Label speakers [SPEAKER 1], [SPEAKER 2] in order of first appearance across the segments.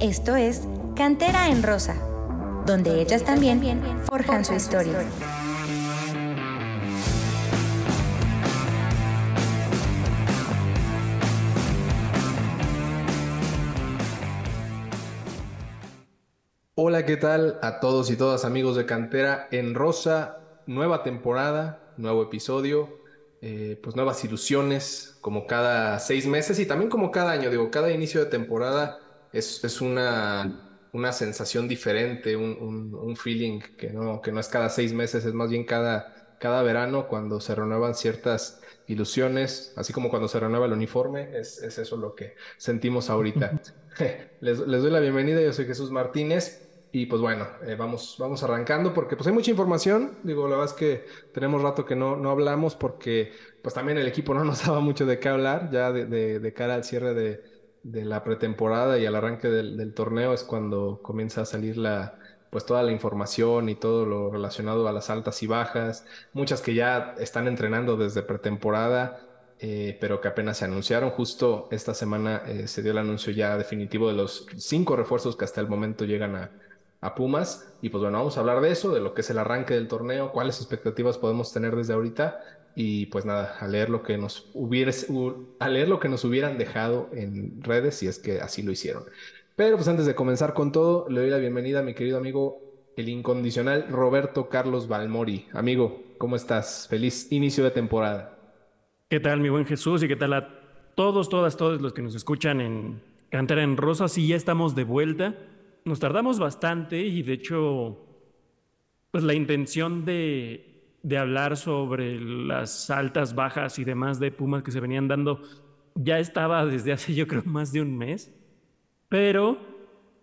[SPEAKER 1] Esto es Cantera en Rosa, donde ellas también forjan su historia.
[SPEAKER 2] Hola, ¿qué tal a todos y todas amigos de Cantera en Rosa? Nueva temporada, nuevo episodio, eh, pues nuevas ilusiones, como cada seis meses y también como cada año, digo, cada inicio de temporada es, es una, una sensación diferente, un, un, feeling que no, que no es cada seis meses, es más bien cada, cada verano cuando se renuevan ciertas ilusiones, así como cuando se renueva el uniforme, es, es eso lo que sentimos ahorita. les, les doy la bienvenida, yo soy Jesús Martínez. Y pues bueno, eh, vamos, vamos arrancando porque pues hay mucha información. Digo, la verdad es que tenemos rato que no, no hablamos porque pues también el equipo no nos daba mucho de qué hablar ya de, de, cara al cierre de, de, la pretemporada y al arranque del, torneo es cuando comienza a salir la pues toda la información y todo lo relacionado a las altas y bajas, muchas que ya están entrenando desde pretemporada, eh, pero que apenas se anunciaron. Justo esta semana eh, se dio el anuncio ya definitivo de los cinco refuerzos que hasta el momento llegan a, a Pumas. Y pues bueno, vamos a hablar de eso, de lo que es el arranque del torneo, cuáles expectativas podemos tener desde ahorita. Y pues nada, a leer lo que nos hubiera, a leer lo que nos hubieran dejado en redes, si es que así lo hicieron. Pero pues antes de comenzar con todo, le doy la bienvenida a mi querido amigo, el incondicional Roberto Carlos Balmori. Amigo, ¿cómo estás? Feliz inicio de temporada.
[SPEAKER 3] ¿Qué tal, mi buen Jesús? Y qué tal a todos, todas, todos los que nos escuchan en Cantera en Rosa. Sí, ya estamos de vuelta nos tardamos bastante y de hecho, pues la intención de, de hablar sobre las altas, bajas y demás de Pumas que se venían dando ya estaba desde hace yo creo más de un mes, pero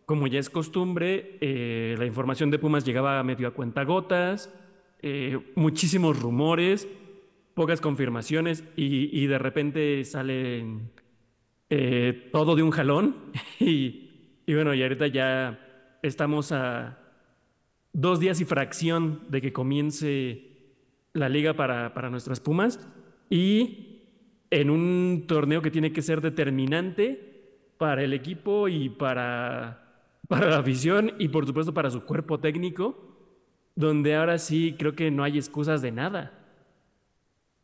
[SPEAKER 3] como ya es costumbre, eh, la información de Pumas llegaba medio a cuentagotas, eh, muchísimos rumores, pocas confirmaciones y, de repente sale eh, todo de un jalón. Y y bueno, y ahorita ya estamos a dos días y fracción de que comience la liga para, para nuestras Pumas y en un torneo que tiene que ser determinante para el equipo y para, para la afición y por supuesto para su cuerpo técnico, donde ahora sí creo que no hay excusas de nada.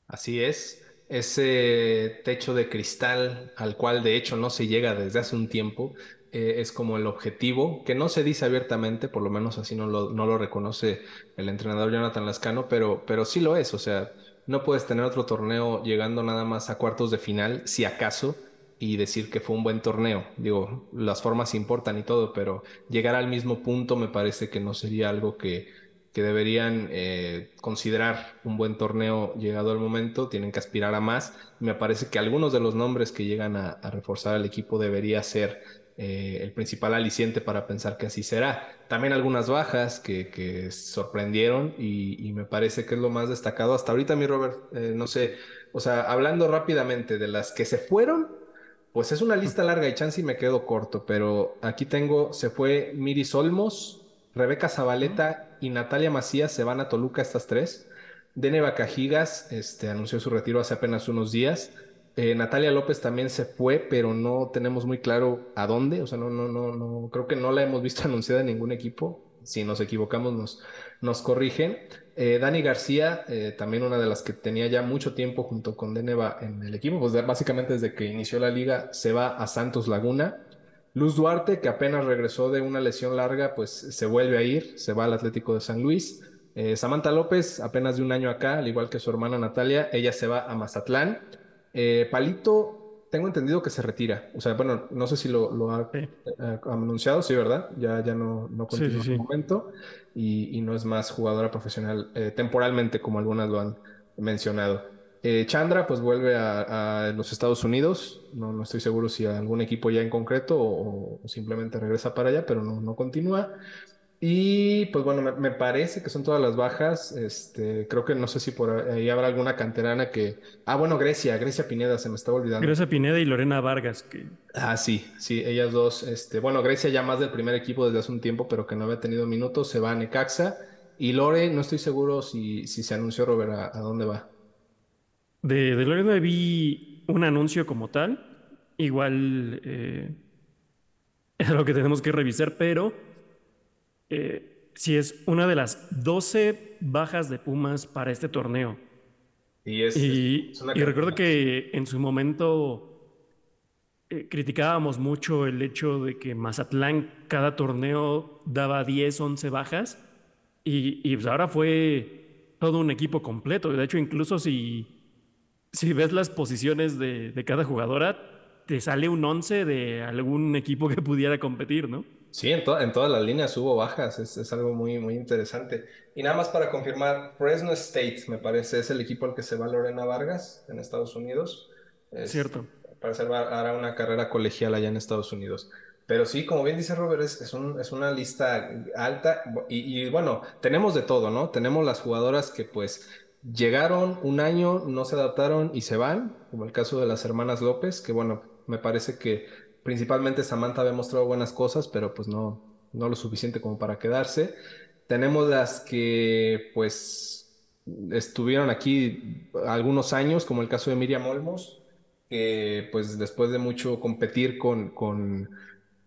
[SPEAKER 2] Así es, ese techo de cristal al cual de hecho no se llega desde hace un tiempo, eh, es como el objetivo, que no se dice abiertamente, por lo menos así no lo, no lo reconoce el entrenador Jonathan Lascano, pero, pero sí lo es, o sea, no puedes tener otro torneo llegando nada más a cuartos de final, si acaso, y decir que fue un buen torneo. Digo, las formas importan y todo, pero llegar al mismo punto me parece que no sería algo que, que deberían eh, considerar un buen torneo llegado el momento, tienen que aspirar a más. Me parece que algunos de los nombres que llegan a, a reforzar al equipo debería ser eh, el principal aliciente para pensar que así será. También algunas bajas que, sorprendieron y, me parece que es lo más destacado hasta ahorita, mi Robert, eh, no sé, o sea, hablando rápidamente de las que se fueron, pues es una lista larga y chance y me quedo corto, pero aquí tengo, se fue Miris Olmos, Rebeca Zabaleta y Natalia Macías se van a Toluca estas tres. Dene Cajigas este, anunció su retiro hace apenas unos días. Eh, Natalia López también se fue, pero no tenemos muy claro a dónde. O sea, no, no, no, no, creo que no la hemos visto anunciada en ningún equipo. Si nos equivocamos, nos, nos corrigen. Eh, Dani García, eh, también una de las que tenía ya mucho tiempo junto con Deneva en el equipo, pues básicamente desde que inició la liga se va a Santos Laguna. Luz Duarte, que apenas regresó de una lesión larga, pues se vuelve a ir, se va al Atlético de San Luis. Samantha López, apenas de un año acá, al igual que su hermana Natalia, ella se va a Mazatlán. Eh, Palito, tengo entendido que se retira. O sea, bueno, no sé si lo, ha eh, anunciado, sí, ¿verdad? Ya, ya no, no continúa en momento y, no es más jugadora profesional eh, temporalmente, como algunas lo han mencionado. Chandra, pues vuelve a, los Estados Unidos. No, no estoy seguro si a algún equipo ya en concreto o, o simplemente regresa para allá, pero no, no continúa. Y pues bueno, me, parece que son todas las bajas. Este, creo que no sé si por ahí habrá alguna canterana que. Ah, bueno, Grecia, Grecia Pineda, se me estaba olvidando.
[SPEAKER 3] Grecia Pineda y Lorena Vargas. Que...
[SPEAKER 2] Ah, sí, sí, ellas dos. Este, bueno, Grecia ya más del primer equipo desde hace un tiempo, pero que no había tenido minutos, se va a Necaxa. Y Lore, no estoy seguro si, si se anunció, Robert, a, dónde va.
[SPEAKER 3] De, de Lore no vi un anuncio como tal. Igual. Eh es lo que tenemos que revisar, pero eh, si es una de las 12 bajas de Pumas para este torneo. Y, y, recuerdo que en su momento eh, criticábamos mucho el hecho de que Mazatlán cada torneo daba 10, 11 bajas y, y pues ahora fue todo un equipo completo. De hecho, incluso si, si ves las posiciones de, de cada jugadora, te sale un 11 de algún equipo que pudiera competir, ¿no?
[SPEAKER 2] Sí, en, en todas las líneas hubo bajas, es, es, algo muy, muy interesante. Y nada más para confirmar, Fresno State, me parece, es el equipo al que se va Lorena Vargas en Estados Unidos.
[SPEAKER 3] Es, Cierto.
[SPEAKER 2] Parece que hará una carrera colegial allá en Estados Unidos. Pero sí, como bien dice Robert, es, es, un, es una lista alta y, y, bueno, tenemos de todo, ¿no? Tenemos las jugadoras que pues llegaron un año, no se adaptaron y se van, como el caso de las hermanas López, que bueno, me parece que principalmente Samantha había mostrado buenas cosas, pero pues no, no lo suficiente como para quedarse. Tenemos las que pues estuvieron aquí algunos años, como el caso de Miriam Olmos, que pues después de mucho competir con, con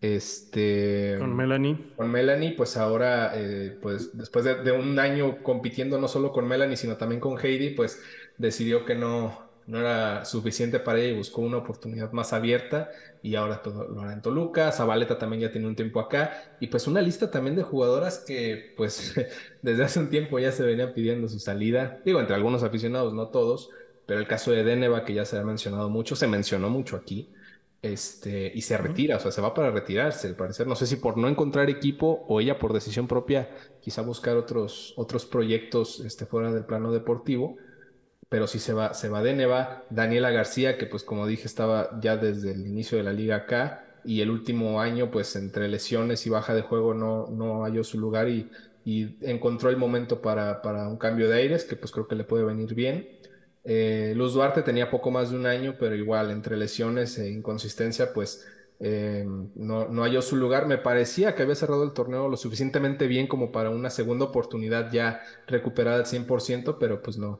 [SPEAKER 2] este
[SPEAKER 3] con Melanie
[SPEAKER 2] con Melanie pues ahora eh, pues después de, de, un año compitiendo no solo con Melanie sino también con Heidi pues decidió que no no era suficiente para ella y buscó una oportunidad más abierta y ahora todo lo hará en Toluca, Zabaleta también ya tiene un tiempo acá y pues una lista también de jugadoras que pues desde hace un tiempo ya se venían pidiendo su salida, digo entre algunos aficionados, no todos, pero el caso de Deneva que ya se ha mencionado mucho, se mencionó mucho aquí, este, y se retira, o sea, se va para retirarse, al parecer, no sé si por no encontrar equipo o ella por decisión propia quizá buscar otros, otros proyectos este, fuera del plano deportivo, pero sí se va, se va de Neva. Daniela García, que pues como dije estaba ya desde el inicio de la liga acá y el último año pues entre lesiones y baja de juego no, no halló su lugar y, y encontró el momento para, para, un cambio de aires que pues creo que le puede venir bien. Eh, Luz Duarte tenía poco más de un año, pero igual entre lesiones e inconsistencia pues eh, no, no halló su lugar. Me parecía que había cerrado el torneo lo suficientemente bien como para una segunda oportunidad ya recuperada al 100%, pero pues no,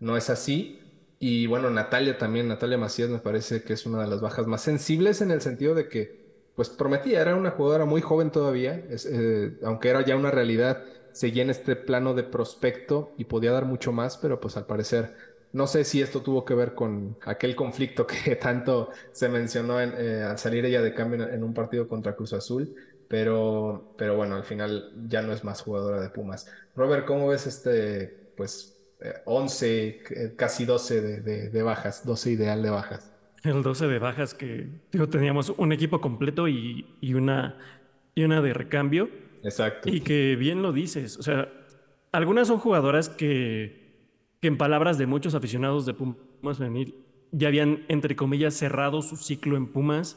[SPEAKER 2] no es así. Y bueno, Natalia también, Natalia Macías me parece que es una de las bajas más sensibles en el sentido de que, pues prometía, era una jugadora muy joven todavía, eh, aunque era ya una realidad, seguía en este plano de prospecto y podía dar mucho más, pero pues al parecer, no sé si esto tuvo que ver con aquel conflicto que tanto se mencionó eh, al salir ella de cambio en, un partido contra Cruz Azul, pero, pero bueno, al final ya no es más jugadora de Pumas. Robert, ¿cómo ves este, pues 11, eh, casi 12 de, de, bajas, 12 ideal de bajas.
[SPEAKER 3] El 12 de bajas que digo, teníamos un equipo completo y, y, una, y una de recambio.
[SPEAKER 2] Exacto.
[SPEAKER 3] Y que bien lo dices, o sea, algunas son jugadoras que, que en palabras de muchos aficionados de Pumas Femenil ya habían, entre comillas, cerrado su ciclo en Pumas.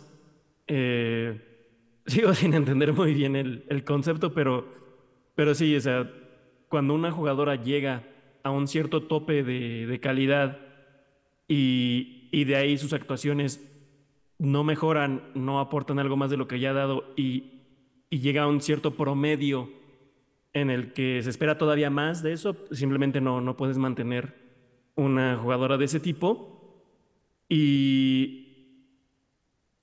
[SPEAKER 3] Eh, sigo sin entender muy bien el, el concepto, pero, pero sí, o sea, cuando una jugadora llega a un cierto tope de, calidad y, de ahí sus actuaciones no mejoran, no aportan algo más de lo que ya ha dado y, llega a un cierto promedio en el que se espera todavía más de eso, simplemente no, no puedes mantener una jugadora de ese tipo. Y,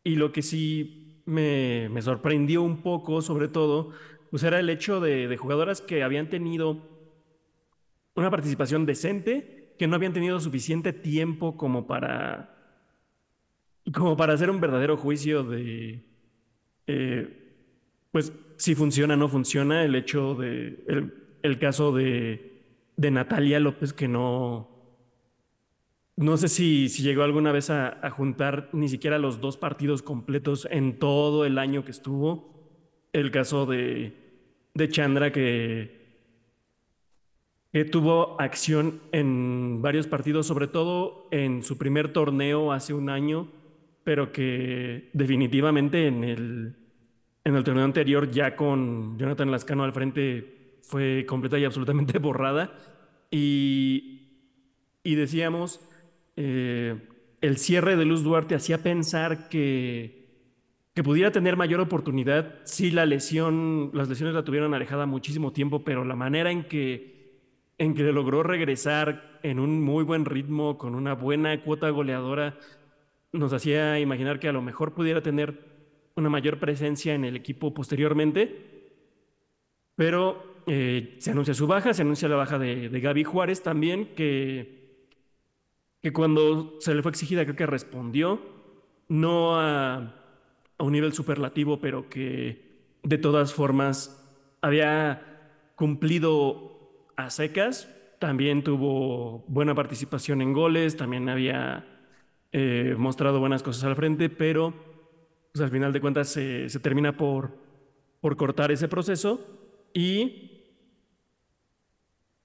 [SPEAKER 3] y lo que sí me, sorprendió un poco, sobre todo, pues era el hecho de, de jugadoras que habían tenido una participación decente, que no habían tenido suficiente tiempo como para, como para hacer un verdadero juicio de, eh, pues, si funciona o no funciona. El hecho de, el, caso de, de, Natalia López, que no, no sé si, si llegó alguna vez a, a juntar ni siquiera los dos partidos completos en todo el año que estuvo. El caso de, de Chandra, que que tuvo acción en varios partidos, sobre todo en su primer torneo hace un año, pero que definitivamente en el, en el torneo anterior, ya con Jonathan Lascano al frente, fue completa y absolutamente borrada. Y, y decíamos, eh, el cierre de Luz Duarte hacía pensar que, que pudiera tener mayor oportunidad si la lesión, las lesiones la tuvieron alejada muchísimo tiempo, pero la manera en que en que logró regresar en un muy buen ritmo, con una buena cuota goleadora, nos hacía imaginar que a lo mejor pudiera tener una mayor presencia en el equipo posteriormente, pero eh, se anuncia su baja, se anuncia la baja de, Gaby Juárez también, que, que cuando se le fue exigida creo que respondió, no a, a un nivel superlativo, pero que de todas formas había cumplido a secas, también tuvo buena participación en goles, también había eh, mostrado buenas cosas al frente, pero pues, al final de cuentas se, termina por, por cortar ese proceso. Y,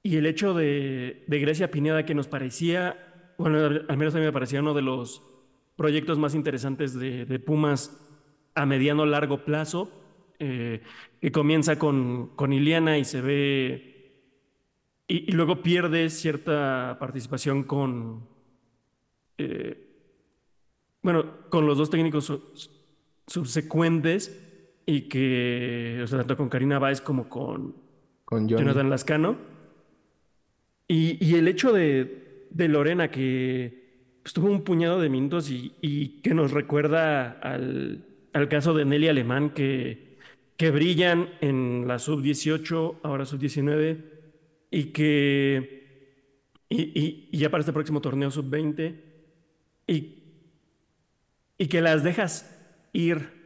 [SPEAKER 3] y el hecho de, de Grecia Pineda que nos parecía, bueno, al menos a mí me parecía uno de los proyectos más interesantes de, de Pumas a mediano largo plazo, eh, que comienza con, con Iliana y se ve y, luego pierde cierta participación con, eh, bueno, con los dos técnicos subsecuentes y que, o sea, tanto con Karina Báez como con,
[SPEAKER 2] Con
[SPEAKER 3] Jonathan Lascano. Y, y el hecho de, de Lorena, que pues, tuvo un puñado de minutos y, y que nos recuerda al, al caso de Nelly Alemán, que, que brillan en la sub-18, ahora sub-19 y que y, y, ya para este próximo torneo sub-20 y, y que las dejas ir.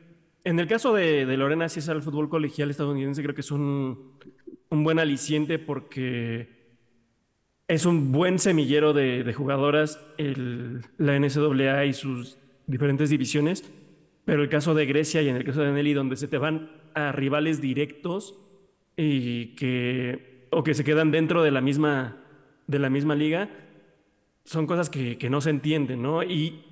[SPEAKER 3] En el caso de, de Lorena, si es al fútbol colegial estadounidense, creo que es un, un buen aliciente porque es un buen semillero de, de jugadoras el, la NCAA y sus diferentes divisiones. Pero el caso de Grecia y en el caso de Nelly, donde se te van a rivales directos y que o que se quedan dentro de la misma, de la misma liga, son cosas que, que no se entienden, ¿no? Y,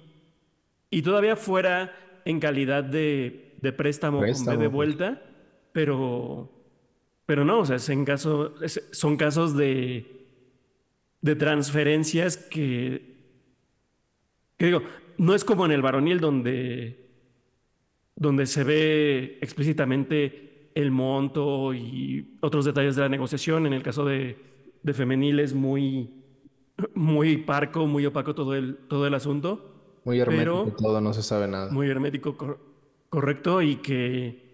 [SPEAKER 3] y todavía fuera en calidad de, de préstamo,
[SPEAKER 2] Préstamo,
[SPEAKER 3] con B de
[SPEAKER 2] pues.
[SPEAKER 3] vuelta, pero, pero no, o sea, es en caso, es- son casos de, de transferencias que, que digo, no es como en el varonil donde, donde se ve explícitamente el monto y otros detalles de la negociación. En el caso de, de femenil es muy, muy parco, muy opaco todo el, todo el asunto,
[SPEAKER 2] Muy hermético
[SPEAKER 3] Pero-
[SPEAKER 2] todo, no se sabe nada.
[SPEAKER 3] muy hermético, cor- correcto, y que,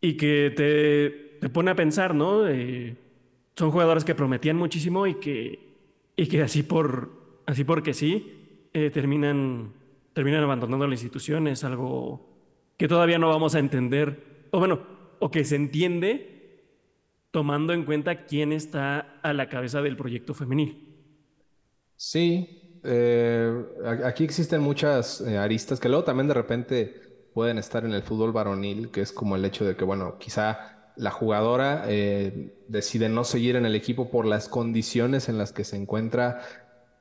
[SPEAKER 3] y que te, te pone a pensar, ¿no? Eh, son jugadores que prometían muchísimo y que, y que así, por, así porque sí, eh, terminan, terminan abandonando la institución. Es algo que todavía no vamos a entender, o bueno, o que se entiende tomando en cuenta quién está a la cabeza del proyecto femenil.
[SPEAKER 2] Sí, eh, aquí existen muchas eh, aristas que luego también de repente pueden estar en el fútbol varonil, que es como el hecho de que, bueno, quizá la jugadora eh, decide no seguir en el equipo por las condiciones en las que se encuentra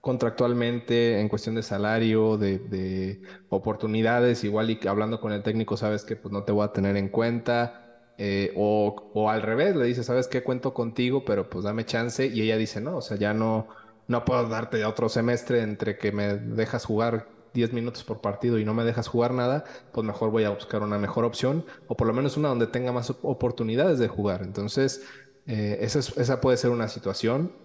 [SPEAKER 2] contractualmente en cuestión de salario, de, de oportunidades, igual y que hablando con el técnico sabes que pues no te voy a tener en cuenta, eh, o, o al revés, le dice, sabes qué, cuento contigo, pero pues dame chance, y ella dice, no, o sea, ya no, no puedo darte otro semestre entre que me dejas jugar 10 minutos por partido y no me dejas jugar nada, pues mejor voy a buscar una mejor opción, o por lo menos una donde tenga más op- oportunidades de jugar. Entonces, eh, esa, es- esa puede ser una situación.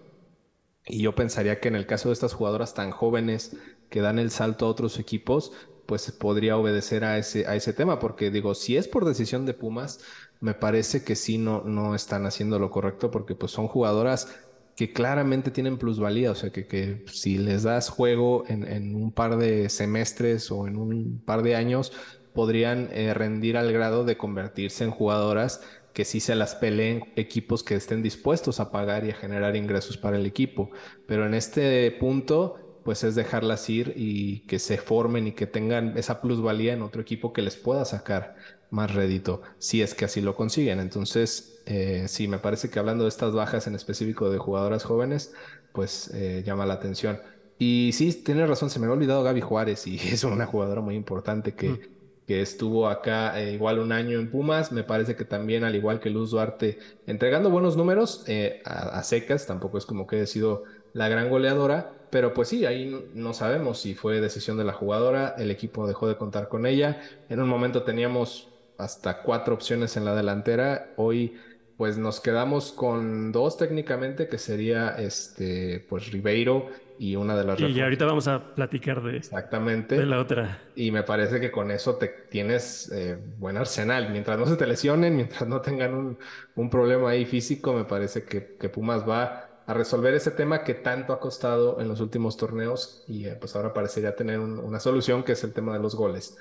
[SPEAKER 2] Y yo pensaría que en el caso de estas jugadoras tan jóvenes que dan el salto a otros equipos, pues podría obedecer a ese, a ese tema, porque digo, si es por decisión de Pumas, me parece que sí no, no están haciendo lo correcto, porque pues son jugadoras que claramente tienen plusvalía, o sea, que, que si les das juego en, en un par de semestres o en un par de años, podrían eh, rendir al grado de convertirse en jugadoras que sí se las peleen equipos que estén dispuestos a pagar y a generar ingresos para el equipo. Pero en este punto, pues es dejarlas ir y que se formen y que tengan esa plusvalía en otro equipo que les pueda sacar más rédito, si es que así lo consiguen. Entonces, eh, sí, me parece que hablando de estas bajas en específico de jugadoras jóvenes, pues eh, llama la atención. Y sí, tienes razón, se me había olvidado Gaby Juárez y es una jugadora muy importante que,
[SPEAKER 3] Mm.
[SPEAKER 2] Que estuvo acá eh, igual un año en Pumas. Me parece que también, al igual que Luz Duarte, entregando buenos números eh, a, secas, tampoco es como que haya sido la gran goleadora, pero pues sí, ahí no- no sabemos si fue decisión de la jugadora, el equipo dejó de contar con ella. En un momento teníamos hasta cuatro opciones en la delantera, hoy pues nos quedamos con dos técnicamente, que sería este, pues Ribeiro y una de las
[SPEAKER 3] Y ahorita vamos a platicar de,
[SPEAKER 2] Exactamente.
[SPEAKER 3] de la otra.
[SPEAKER 2] Y me parece que con eso te tienes eh, buen arsenal. Mientras no se te lesionen, mientras no tengan un, un problema ahí físico, me parece que, que, Pumas va a resolver ese tema que tanto ha costado en los últimos torneos y eh, pues ahora parecería tener un, una solución que es el tema de los goles.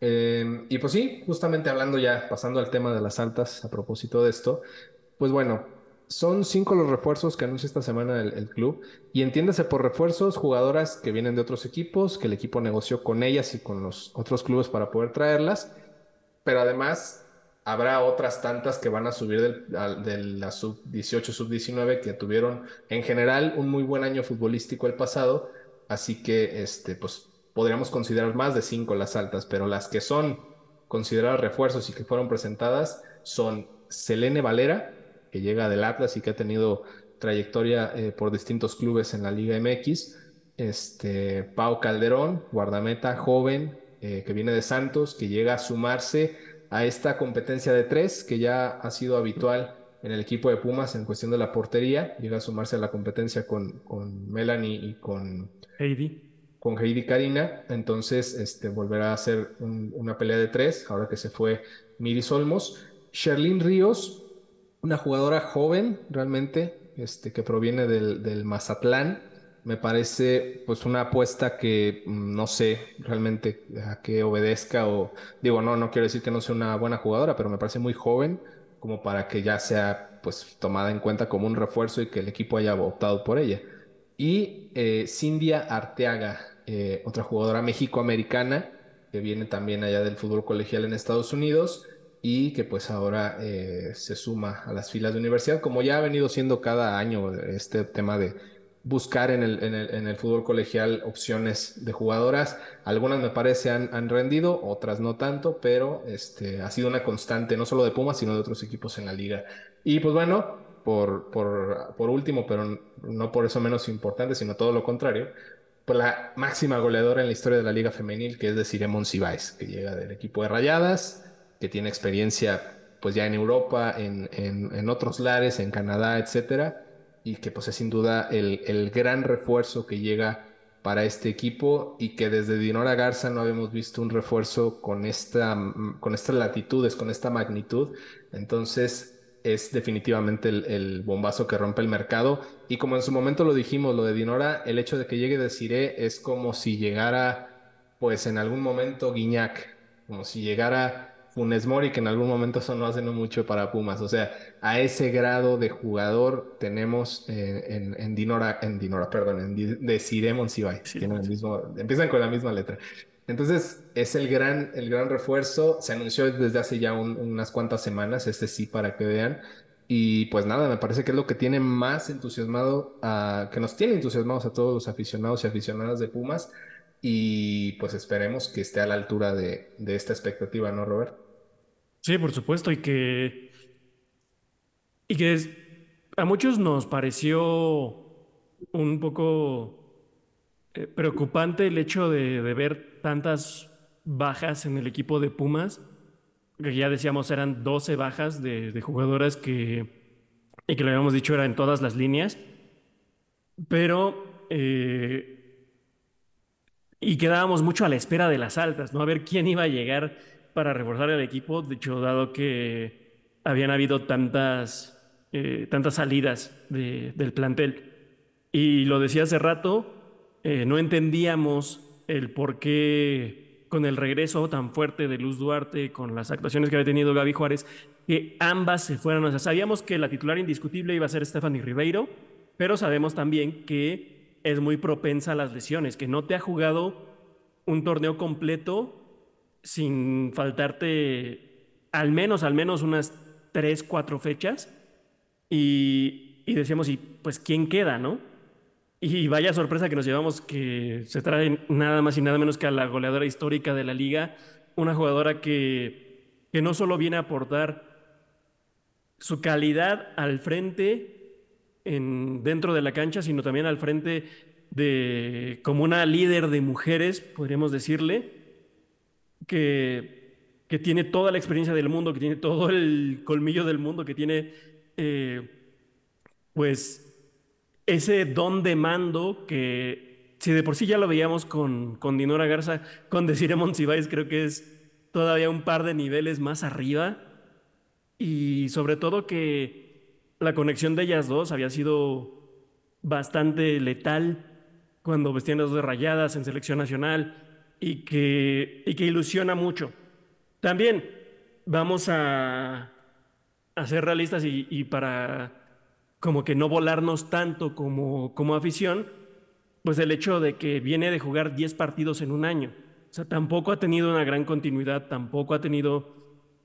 [SPEAKER 2] Eh, y pues sí, justamente hablando ya, pasando al tema de las altas a propósito de esto, pues bueno, son cinco los refuerzos que anuncia esta semana el, club. Y entiéndase por refuerzos, jugadoras que vienen de otros equipos, que el equipo negoció con ellas y con los otros clubes para poder traerlas. Pero además habrá otras tantas que van a subir de la sub-18, sub-19, que tuvieron en general un muy buen año futbolístico el pasado. Así que este, pues, podríamos considerar más de cinco las altas, pero las que son consideradas refuerzos y que fueron presentadas son Selene Valera, que llega del Atlas y que ha tenido trayectoria eh, por distintos clubes en la Liga MX. Este, Pau Calderón, guardameta joven, eh, que viene de Santos, que llega a sumarse a esta competencia de tres que ya ha sido habitual en el equipo de Pumas en cuestión de la portería. Llega a sumarse a la competencia con, con Melanie y con
[SPEAKER 3] Heidi.
[SPEAKER 2] Con Heidi Karina. Entonces, este, volverá a ser una pelea de tres, ahora que se fue Miris Olmos. Sherlyn Ríos, una jugadora joven realmente, este, que proviene del, Mazatlán. Me parece pues una apuesta que mm, no sé realmente a qué obedezca o digo, no, no quiero decir que no sea una buena jugadora, pero me parece muy joven como para que ya sea pues tomada en cuenta como un refuerzo y que el equipo haya optado por ella. Y eh, Cindia Arteaga, eh, otra jugadora mexicoamericana que viene también allá del fútbol colegial en Estados Unidos y que pues ahora eh, se suma a las filas de universidad, como ya ha venido siendo cada año este tema de buscar en el, en el, en el fútbol colegial opciones de jugadoras. Algunas me parece han, han, rendido, otras no tanto, pero este, ha sido una constante, no solo de Pumas, sino de otros equipos en la liga. Y pues bueno, por, por, por último, pero no por eso menos importante, sino todo lo contrario, pues la máxima goleadora en la historia de la liga femenil, que es de Ciremon Cibáez, que llega del equipo de Rayadas, que tiene experiencia pues ya en Europa, en, en, otros lares, en Canadá, etcétera, y que pues es sin duda el, el, gran refuerzo que llega para este equipo y que desde Dinora Garza no habíamos visto un refuerzo con, esta, con estas latitudes, con esta magnitud. Entonces es definitivamente el, el, bombazo que rompe el mercado. Y como en su momento lo dijimos, lo de Dinora, el hecho de que llegue de Cire es como si llegara, pues en algún momento Guiñac, como si llegara Funes Mori, que en algún momento sonó hace no mucho para Pumas. O sea, a ese grado de jugador tenemos eh, en, Dinora, en Dinora, perdón, en Desiree Monsivay. Tienen el mismo, empiezan con la misma letra. Entonces, es el gran, el gran refuerzo. Se anunció desde hace ya unas cuantas semanas, este sí, para que vean. Y pues nada, me parece que es lo que tiene más entusiasmado, a, que nos tiene entusiasmados a todos los aficionados y aficionadas de Pumas. Y pues esperemos que esté a la altura de, de esta expectativa, ¿no, Robert?
[SPEAKER 3] Sí, por supuesto, y que, y que a muchos nos pareció un poco eh, preocupante el hecho de, ver tantas bajas en el equipo de Pumas, que ya decíamos eran 12 bajas de, jugadoras que, y que lo habíamos dicho era en todas las líneas, pero... Eh, y quedábamos mucho a la espera de las altas, ¿no? A ver quién iba a llegar para reforzar el equipo, de hecho, dado que habían habido tantas, eh, tantas salidas del plantel. Y lo decía hace rato, eh, no entendíamos el por qué con el regreso tan fuerte de Luz Duarte, con las actuaciones que había tenido Gaby Juárez, que ambas se fueran. O sea, sabíamos que la titular indiscutible iba a ser Stephanie Ribeiro, pero sabemos también que es muy propensa a las lesiones, que no te ha jugado un torneo completo sin faltarte al menos, al menos unas tres, cuatro fechas. Y, y decíamos, y pues, ¿quién queda, no? Y vaya sorpresa que nos llevamos que se trae nada más y nada menos que a la goleadora histórica de la liga, una jugadora que, que no solo viene a aportar su calidad al frente en, dentro de la cancha, sino también al frente de como una líder de mujeres, podríamos decirle, que, que tiene toda la experiencia del mundo, que tiene todo el colmillo del mundo, que tiene, eh, pues, ese don de mando que si de por sí ya lo veíamos con, con Dinora Garza, con Desiree Monsiváis creo que es todavía un par de niveles más arriba. Y sobre todo que la conexión de ellas dos había sido bastante letal cuando vestían las dos rayadas en selección nacional y que, y que ilusiona mucho. También vamos a, a ser realistas y, para como que no volarnos tanto como, como afición, pues el hecho de que viene de jugar 10 partidos en un año. O sea, tampoco ha tenido una gran continuidad, tampoco ha tenido,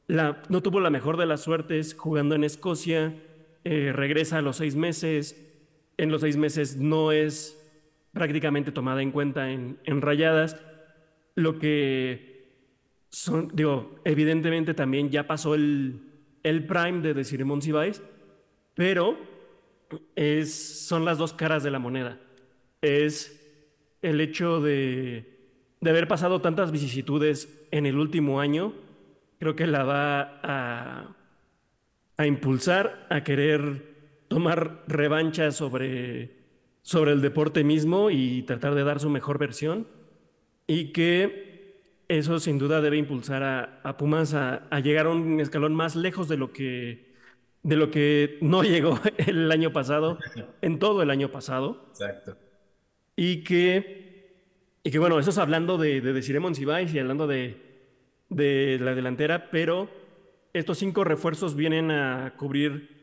[SPEAKER 3] la, no tuvo la mejor de las suertes jugando en Escocia, eh, regresa a los seis meses, en los seis meses no es prácticamente tomada en cuenta en, en rayadas, lo que son, digo, evidentemente también ya pasó el, el prime de decir Monsiváis, pero es, son las dos caras de la moneda. Es el hecho de, de haber pasado tantas vicisitudes en el último año, creo que la va a, a impulsar a querer tomar revancha sobre, sobre el deporte mismo y tratar de dar su mejor versión. Y que eso sin duda debe impulsar a, Pumas a, llegar a un escalón más lejos de lo que de lo que no llegó el año pasado, en todo el año pasado.
[SPEAKER 2] Exacto.
[SPEAKER 3] Y que, y que bueno, eso es hablando de, de Desiree Monsiváis y hablando de, de la delantera, pero estos cinco refuerzos vienen a cubrir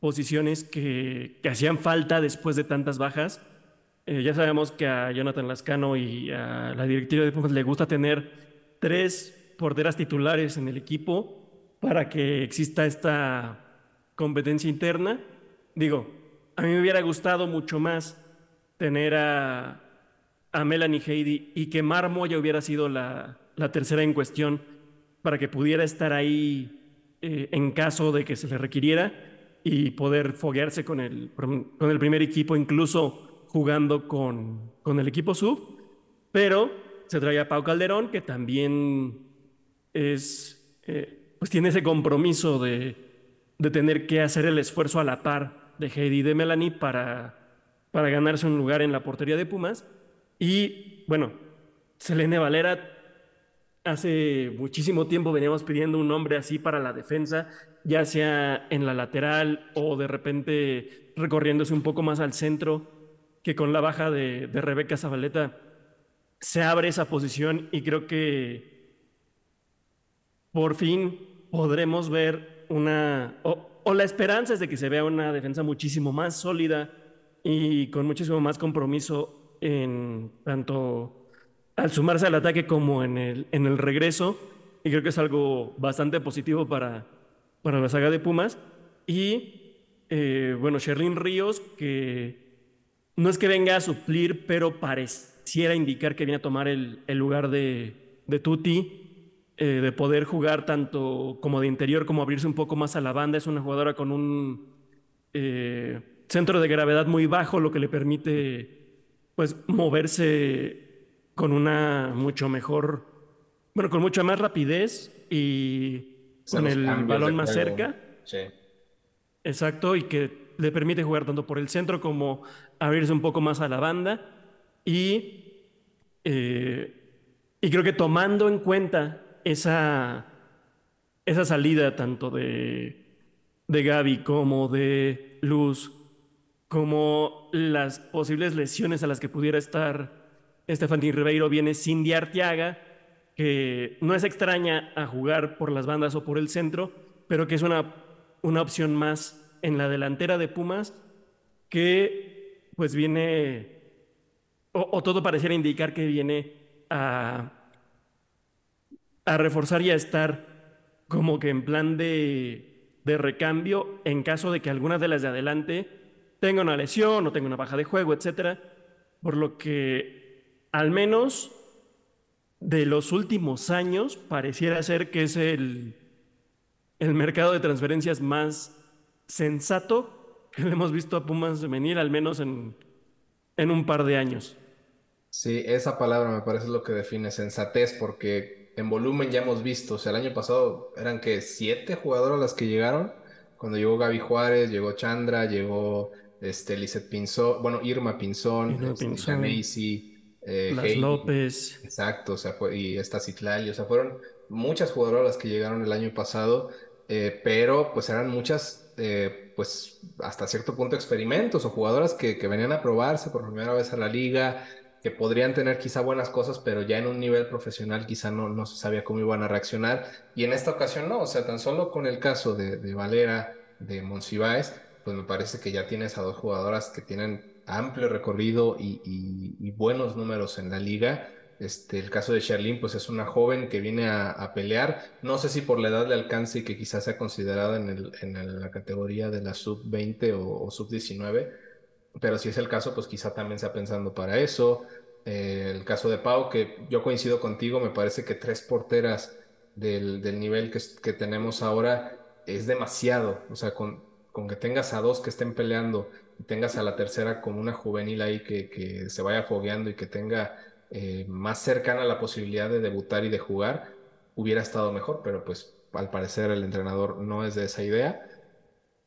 [SPEAKER 3] posiciones que, que hacían falta después de tantas bajas eh, ya sabemos que a Jonathan Lascano y a la directiva de Pumas le gusta tener tres porteras titulares en el equipo para que exista esta competencia interna. Digo, a mí me hubiera gustado mucho más tener a, a Melanie Heidi y que Marmo ya hubiera sido la, la tercera en cuestión para que pudiera estar ahí eh, en caso de que se le requiriera y poder foguearse con el, con el primer equipo, incluso jugando con, con el equipo sub, pero se trae a Pau Calderón, que también es, eh, pues tiene ese compromiso de, de, tener que hacer el esfuerzo a la par de Heidi y de Melanie para, para ganarse un lugar en la portería de Pumas. Y bueno, Selene Valera, hace muchísimo tiempo veníamos pidiendo un nombre así para la defensa, ya sea en la lateral o de repente recorriéndose un poco más al centro que con la baja de, Rebeca Zabaleta se abre esa posición y creo que por fin podremos ver una, o, o, la esperanza es de que se vea una defensa muchísimo más sólida y con muchísimo más compromiso en tanto al sumarse al ataque como en el, en el regreso. Y creo que es algo bastante positivo para, para la saga de Pumas. Y eh, bueno, Sherlyn Ríos, que no es que venga a suplir, pero pareciera indicar que viene a tomar el, lugar de, de Tuti, eh, de poder jugar tanto como de interior como abrirse un poco más a la banda. Es una jugadora con un eh, centro de gravedad muy bajo, lo que le permite pues moverse con una mucho mejor, bueno, con mucha más rapidez y con el balón más cerca.
[SPEAKER 2] Sí.
[SPEAKER 3] Exacto, y que le permite jugar tanto por el centro como abrirse un poco más a la banda. Y, eh, y creo que tomando en cuenta esa, esa salida tanto de, de Gaby como de Luz, como las posibles lesiones a las que pudiera estar Estefanía Ribeiro, viene Cindy Arteaga, que no es extraña a jugar por las bandas o por el centro, pero que es una, una opción más en la delantera de Pumas que pues viene, o, todo pareciera indicar que viene a, reforzar y a estar como que en plan de, de recambio en caso de que alguna de las de adelante tenga una lesión o tenga una baja de juego, etcétera. Por lo que al menos de los últimos años pareciera ser que es el, el mercado de transferencias más sensato que le hemos visto a Pumas venir, al menos en, en un par de años.
[SPEAKER 2] Sí, esa palabra me parece lo que define sensatez, porque en volumen ya hemos visto, o sea, el año pasado eran que siete jugadoras las que llegaron, cuando llegó Gaby Juárez, llegó Chandra, llegó este, Lizeth Pinzón, bueno, Irma Pinzón,
[SPEAKER 3] Irma
[SPEAKER 2] este,
[SPEAKER 3] Pinzón.
[SPEAKER 2] Macy, eh,
[SPEAKER 3] Las
[SPEAKER 2] Heidi,
[SPEAKER 3] López.
[SPEAKER 2] exacto, o sea, fue- y esta Citlali, o sea, fueron muchas jugadoras las que llegaron el año pasado, eh, pero pues eran muchas, eh, pues hasta cierto punto experimentos o jugadoras que, venían a probarse por primera vez a la liga, que podrían tener quizá buenas cosas, pero ya en un nivel profesional quizá no, no se sabía cómo iban a reaccionar. Y en esta ocasión no, o sea, tan solo con el caso de, de Valera, de Monsiváis, pues me parece que ya tienes a dos jugadoras que tienen amplio recorrido y buenos números en la liga. Este, el caso de Charlene, pues es una joven que viene a, pelear. No sé si por la edad de alcance y que quizás sea considerada en, el- en la categoría de la sub-20 o, o sub-19, pero si es el caso, pues quizá también sea pensando para eso. Eh, el caso de Pau, que yo coincido contigo, me parece que tres porteras del, del nivel que, que tenemos ahora es demasiado. O sea, con, con que tengas a dos que estén peleando y tengas a la tercera como una juvenil ahí que, que se vaya fogueando y que tenga eh, más cercana la posibilidad de debutar y de jugar, hubiera estado mejor, pero pues al parecer el entrenador no es de esa idea.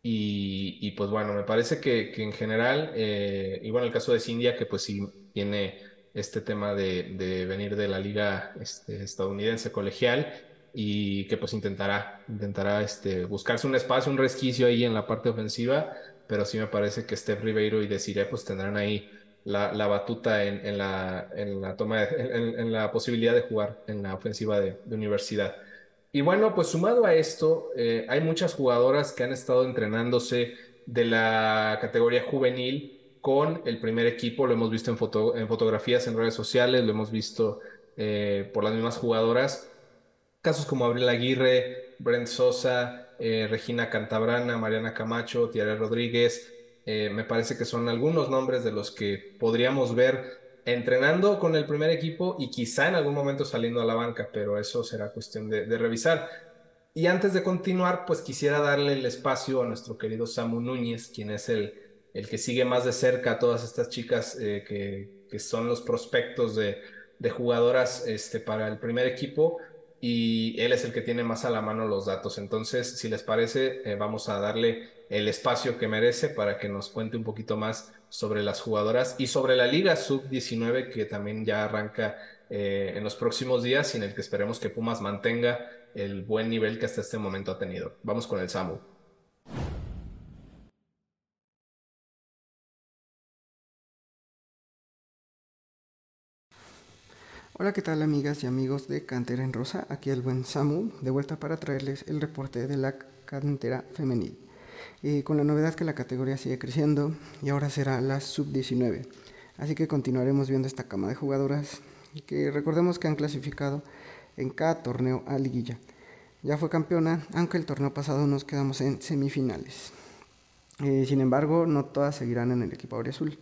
[SPEAKER 2] Y, y, pues bueno, me parece que, en general, eh, y bueno, el caso de Cindia, que pues sí tiene este tema de, de venir de la liga este, estadounidense colegial y que pues intentará, intentará este, buscarse un espacio, un resquicio ahí en la parte ofensiva, pero sí me parece que Steph Ribeiro y Desiree pues tendrán ahí la, batuta en, la, toma, en, la posibilidad de jugar en la ofensiva de, de universidad. Y bueno, pues sumado a esto, eh, hay muchas jugadoras que han estado entrenándose de la categoría juvenil con el primer equipo, lo hemos visto en fotografías en redes sociales, lo hemos visto eh, por las mismas jugadoras, casos como Abril Aguirre, Brent Sosa, eh, Regina Cantabrana, Mariana Camacho, Tiara Rodríguez, eh, me parece que son algunos nombres de los que podríamos ver entrenando con el primer equipo y quizá en algún momento saliendo a la banca, pero eso será cuestión de, revisar. Y antes de continuar, pues quisiera darle el espacio a nuestro querido Samu Núñez, quien es el, el que sigue más de cerca a todas estas chicas eh, que, que, son los prospectos de, de jugadoras este, para el primer equipo y él es el que tiene más a la mano los datos. Entonces, si les parece, eh, vamos a darle el espacio que merece para que nos cuente un poquito más sobre las jugadoras y sobre la Liga Sub-19 que también ya arranca eh, en los próximos días y en el que esperemos que Pumas mantenga el buen nivel que hasta este momento ha tenido. Vamos con el Samu.
[SPEAKER 4] Hola, ¿qué tal amigas y amigos de Cantera en Rosa? Aquí el buen Samu, de vuelta para traerles el reporte de la cantera femenil. Eh, con la novedad que la categoría sigue creciendo y ahora será la sub-19. Así que continuaremos viendo esta cama de jugadoras que recordemos que han clasificado en cada torneo a liguilla. Ya fue campeona, aunque el torneo pasado nos quedamos en semifinales. Eh, sin embargo, no todas seguirán en el equipo azul.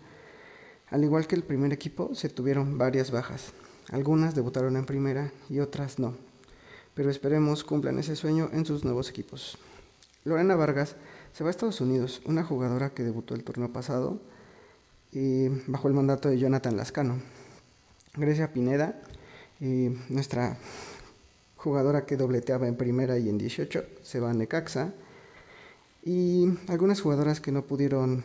[SPEAKER 4] Al igual que el primer equipo, se tuvieron varias bajas. Algunas debutaron en primera y otras no. Pero esperemos cumplan ese sueño en sus nuevos equipos. Lorena Vargas se va a Estados Unidos, una jugadora que debutó el torneo pasado bajo el mandato de Jonathan Lascano. Grecia Pineda, nuestra jugadora que dobleteaba en primera y en 18, se va a Necaxa. Y algunas jugadoras que no pudieron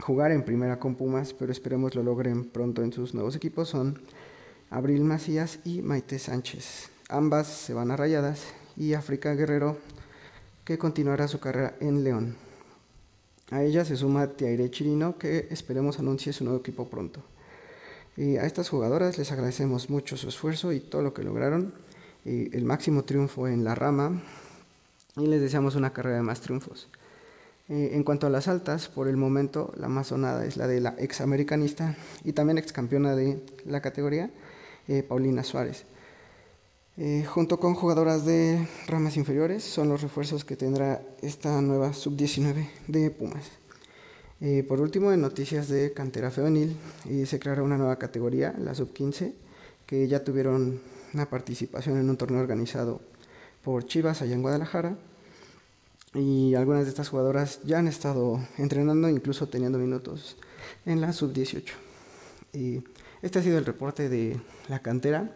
[SPEAKER 4] jugar en primera con Pumas, pero esperemos lo logren pronto en sus nuevos equipos, son Abril Macías y Maite Sánchez. Ambas se van a Rayadas y África Guerrero que continuará su carrera en León. A ella se suma Tiaire Chirino, que esperemos anuncie su nuevo equipo pronto. Y a estas jugadoras les agradecemos mucho su esfuerzo y todo lo que lograron. El máximo triunfo en la rama y les deseamos una carrera de más triunfos. Eh, en cuanto a las altas, por el momento la más sonada es la de la ex americanista y también ex campeona de la categoría, eh, Paulina Suárez. Eh, junto con jugadoras de ramas inferiores, son los refuerzos que tendrá esta nueva sub-19 de Pumas. Eh, por último, en noticias de cantera femenil, eh, se creará una nueva categoría, la sub-15, que ya tuvieron una participación en un torneo organizado por Chivas allá en Guadalajara. Y algunas de estas jugadoras ya han estado entrenando, incluso teniendo minutos en la sub-18. Y este ha sido el reporte de la cantera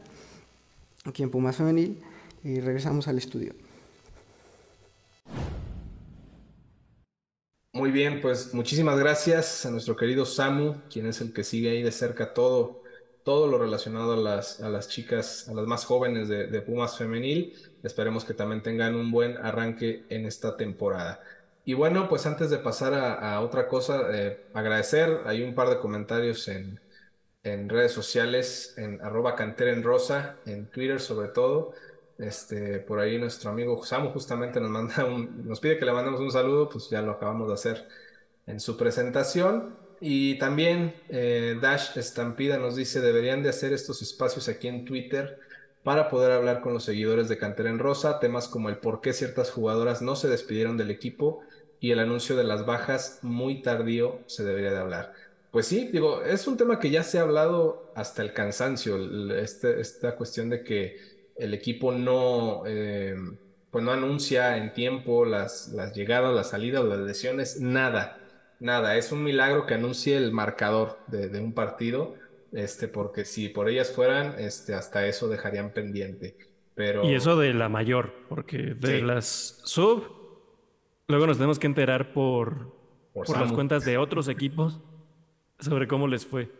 [SPEAKER 4] aquí en Pumas Femenil y regresamos al estudio.
[SPEAKER 2] Muy bien, pues muchísimas gracias a nuestro querido Samu, quien es el que sigue ahí de cerca todo, todo lo relacionado a las, a las chicas, a las más jóvenes de, Pumas Femenil. Esperemos que también tengan un buen arranque en esta temporada. Y bueno, pues antes de pasar a, otra cosa, eh, agradecer, hay un par de comentarios en, en redes sociales, en arroba cantera en rosa, en Twitter sobre todo. Este, por ahí nuestro amigo Samu justamente nos manda nos pide que le mandemos un saludo, pues ya lo acabamos de hacer en su presentación. Y también eh, Dash Estampida nos dice, deberían de hacer estos espacios aquí en Twitter para poder hablar con los seguidores de Cantera en Rosa, temas como el por qué ciertas jugadoras no se despidieron del equipo y el anuncio de las bajas muy tardío se debería de hablar. Pues sí, digo, es un tema que ya se ha hablado hasta el cansancio, este, esta cuestión de que el equipo no, eh, pues no anuncia en tiempo las, las llegadas, las salidas, las lesiones, nada, nada. Es un milagro que anuncie el marcador de, un partido, este, porque si por ellas fueran, este, hasta eso dejarían pendiente. Pero...
[SPEAKER 3] Y eso de la mayor, porque de las sub, luego nos tenemos que enterar por, por las cuentas de otros equipos sobre cómo les fue.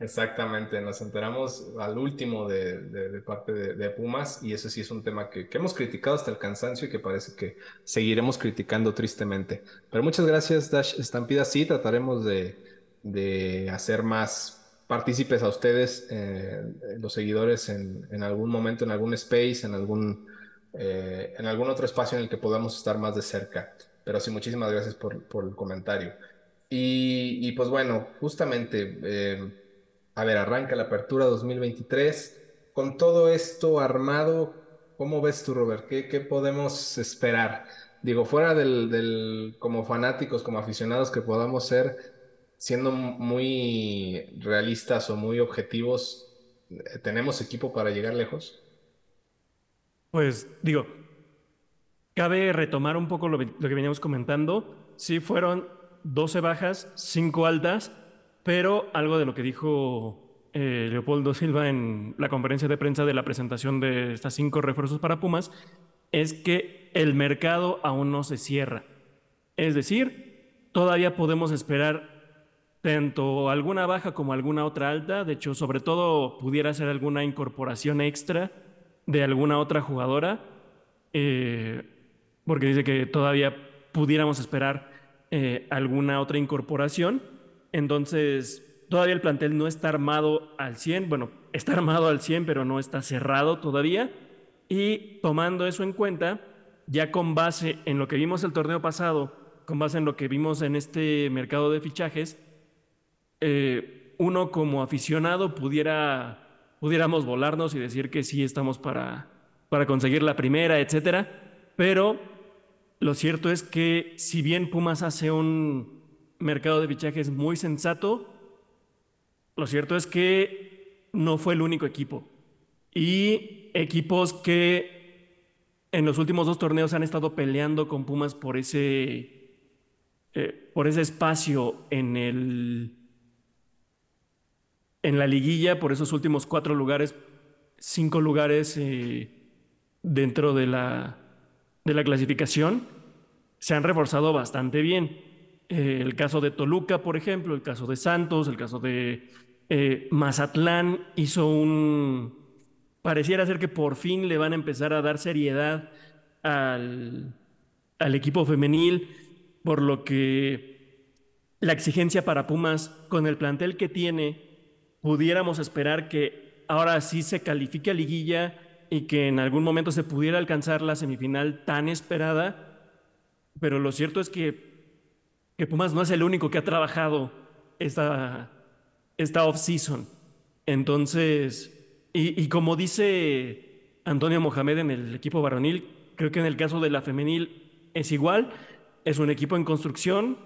[SPEAKER 2] Exactamente, nos enteramos al último de, parte de, Pumas y eso sí es un tema que, hemos criticado hasta el cansancio y que parece que seguiremos criticando tristemente. Pero muchas gracias, Dash Estampida. Sí, trataremos de, hacer más partícipes a ustedes, eh, los seguidores, en, algún momento, en algún space, en algún, eh, en algún otro espacio en el que podamos estar más de cerca. Pero sí, muchísimas gracias por, el comentario. Y, pues bueno, justamente... Eh, a ver, arranca la apertura 2023. Con todo esto armado, ¿cómo ves tú, Robert? ¿Qué, podemos esperar? Digo, fuera del, como fanáticos, como aficionados que podamos ser, siendo muy realistas o muy objetivos, ¿tenemos equipo para llegar lejos?
[SPEAKER 3] Pues digo, cabe retomar un poco lo, lo que veníamos comentando. Sí, fueron 12 bajas, 5 altas pero algo de lo que dijo eh, Leopoldo Silva en la conferencia de prensa de la presentación de estas cinco refuerzos para Pumas es que el mercado aún no se cierra. Es decir, todavía podemos esperar tanto alguna baja como alguna otra alta. De hecho, sobre todo pudiera ser alguna incorporación extra de alguna otra jugadora, eh, porque dice que todavía pudiéramos esperar eh, alguna otra incorporación. Entonces, todavía el plantel no está armado al 100, bueno, está armado al 100, pero no está cerrado todavía. Y tomando eso en cuenta, ya con base en lo que vimos el torneo pasado, con base en lo que vimos en este mercado de fichajes, eh, uno como aficionado pudiera, pudiéramos volarnos y decir que sí estamos para, para conseguir la primera, etcétera. Pero lo cierto es que si bien Pumas hace un, mercado de fichajes muy sensato. Lo cierto es que no fue el único equipo. Y equipos que en los últimos dos torneos han estado peleando con Pumas por ese, eh, por ese espacio en, el, en la liguilla, por esos últimos cuatro lugares, cinco lugares eh, dentro de la, de la clasificación, se han reforzado bastante bien. Eh, el caso de Toluca, por ejemplo, el caso de Santos, el caso de eh, Mazatlán, hizo un... Pareciera ser que por fin le van a empezar a dar seriedad al, al equipo femenil, por lo que la exigencia para Pumas con el plantel que tiene, pudiéramos esperar que ahora sí se califique a liguilla y que en algún momento se pudiera alcanzar la semifinal tan esperada, pero lo cierto es que que Pumas no es el único que ha trabajado esta, esta off-season. Entonces, y, como dice Antonio Mohamed en el equipo varonil, creo que en el caso de la femenil es igual. Es un equipo en construcción,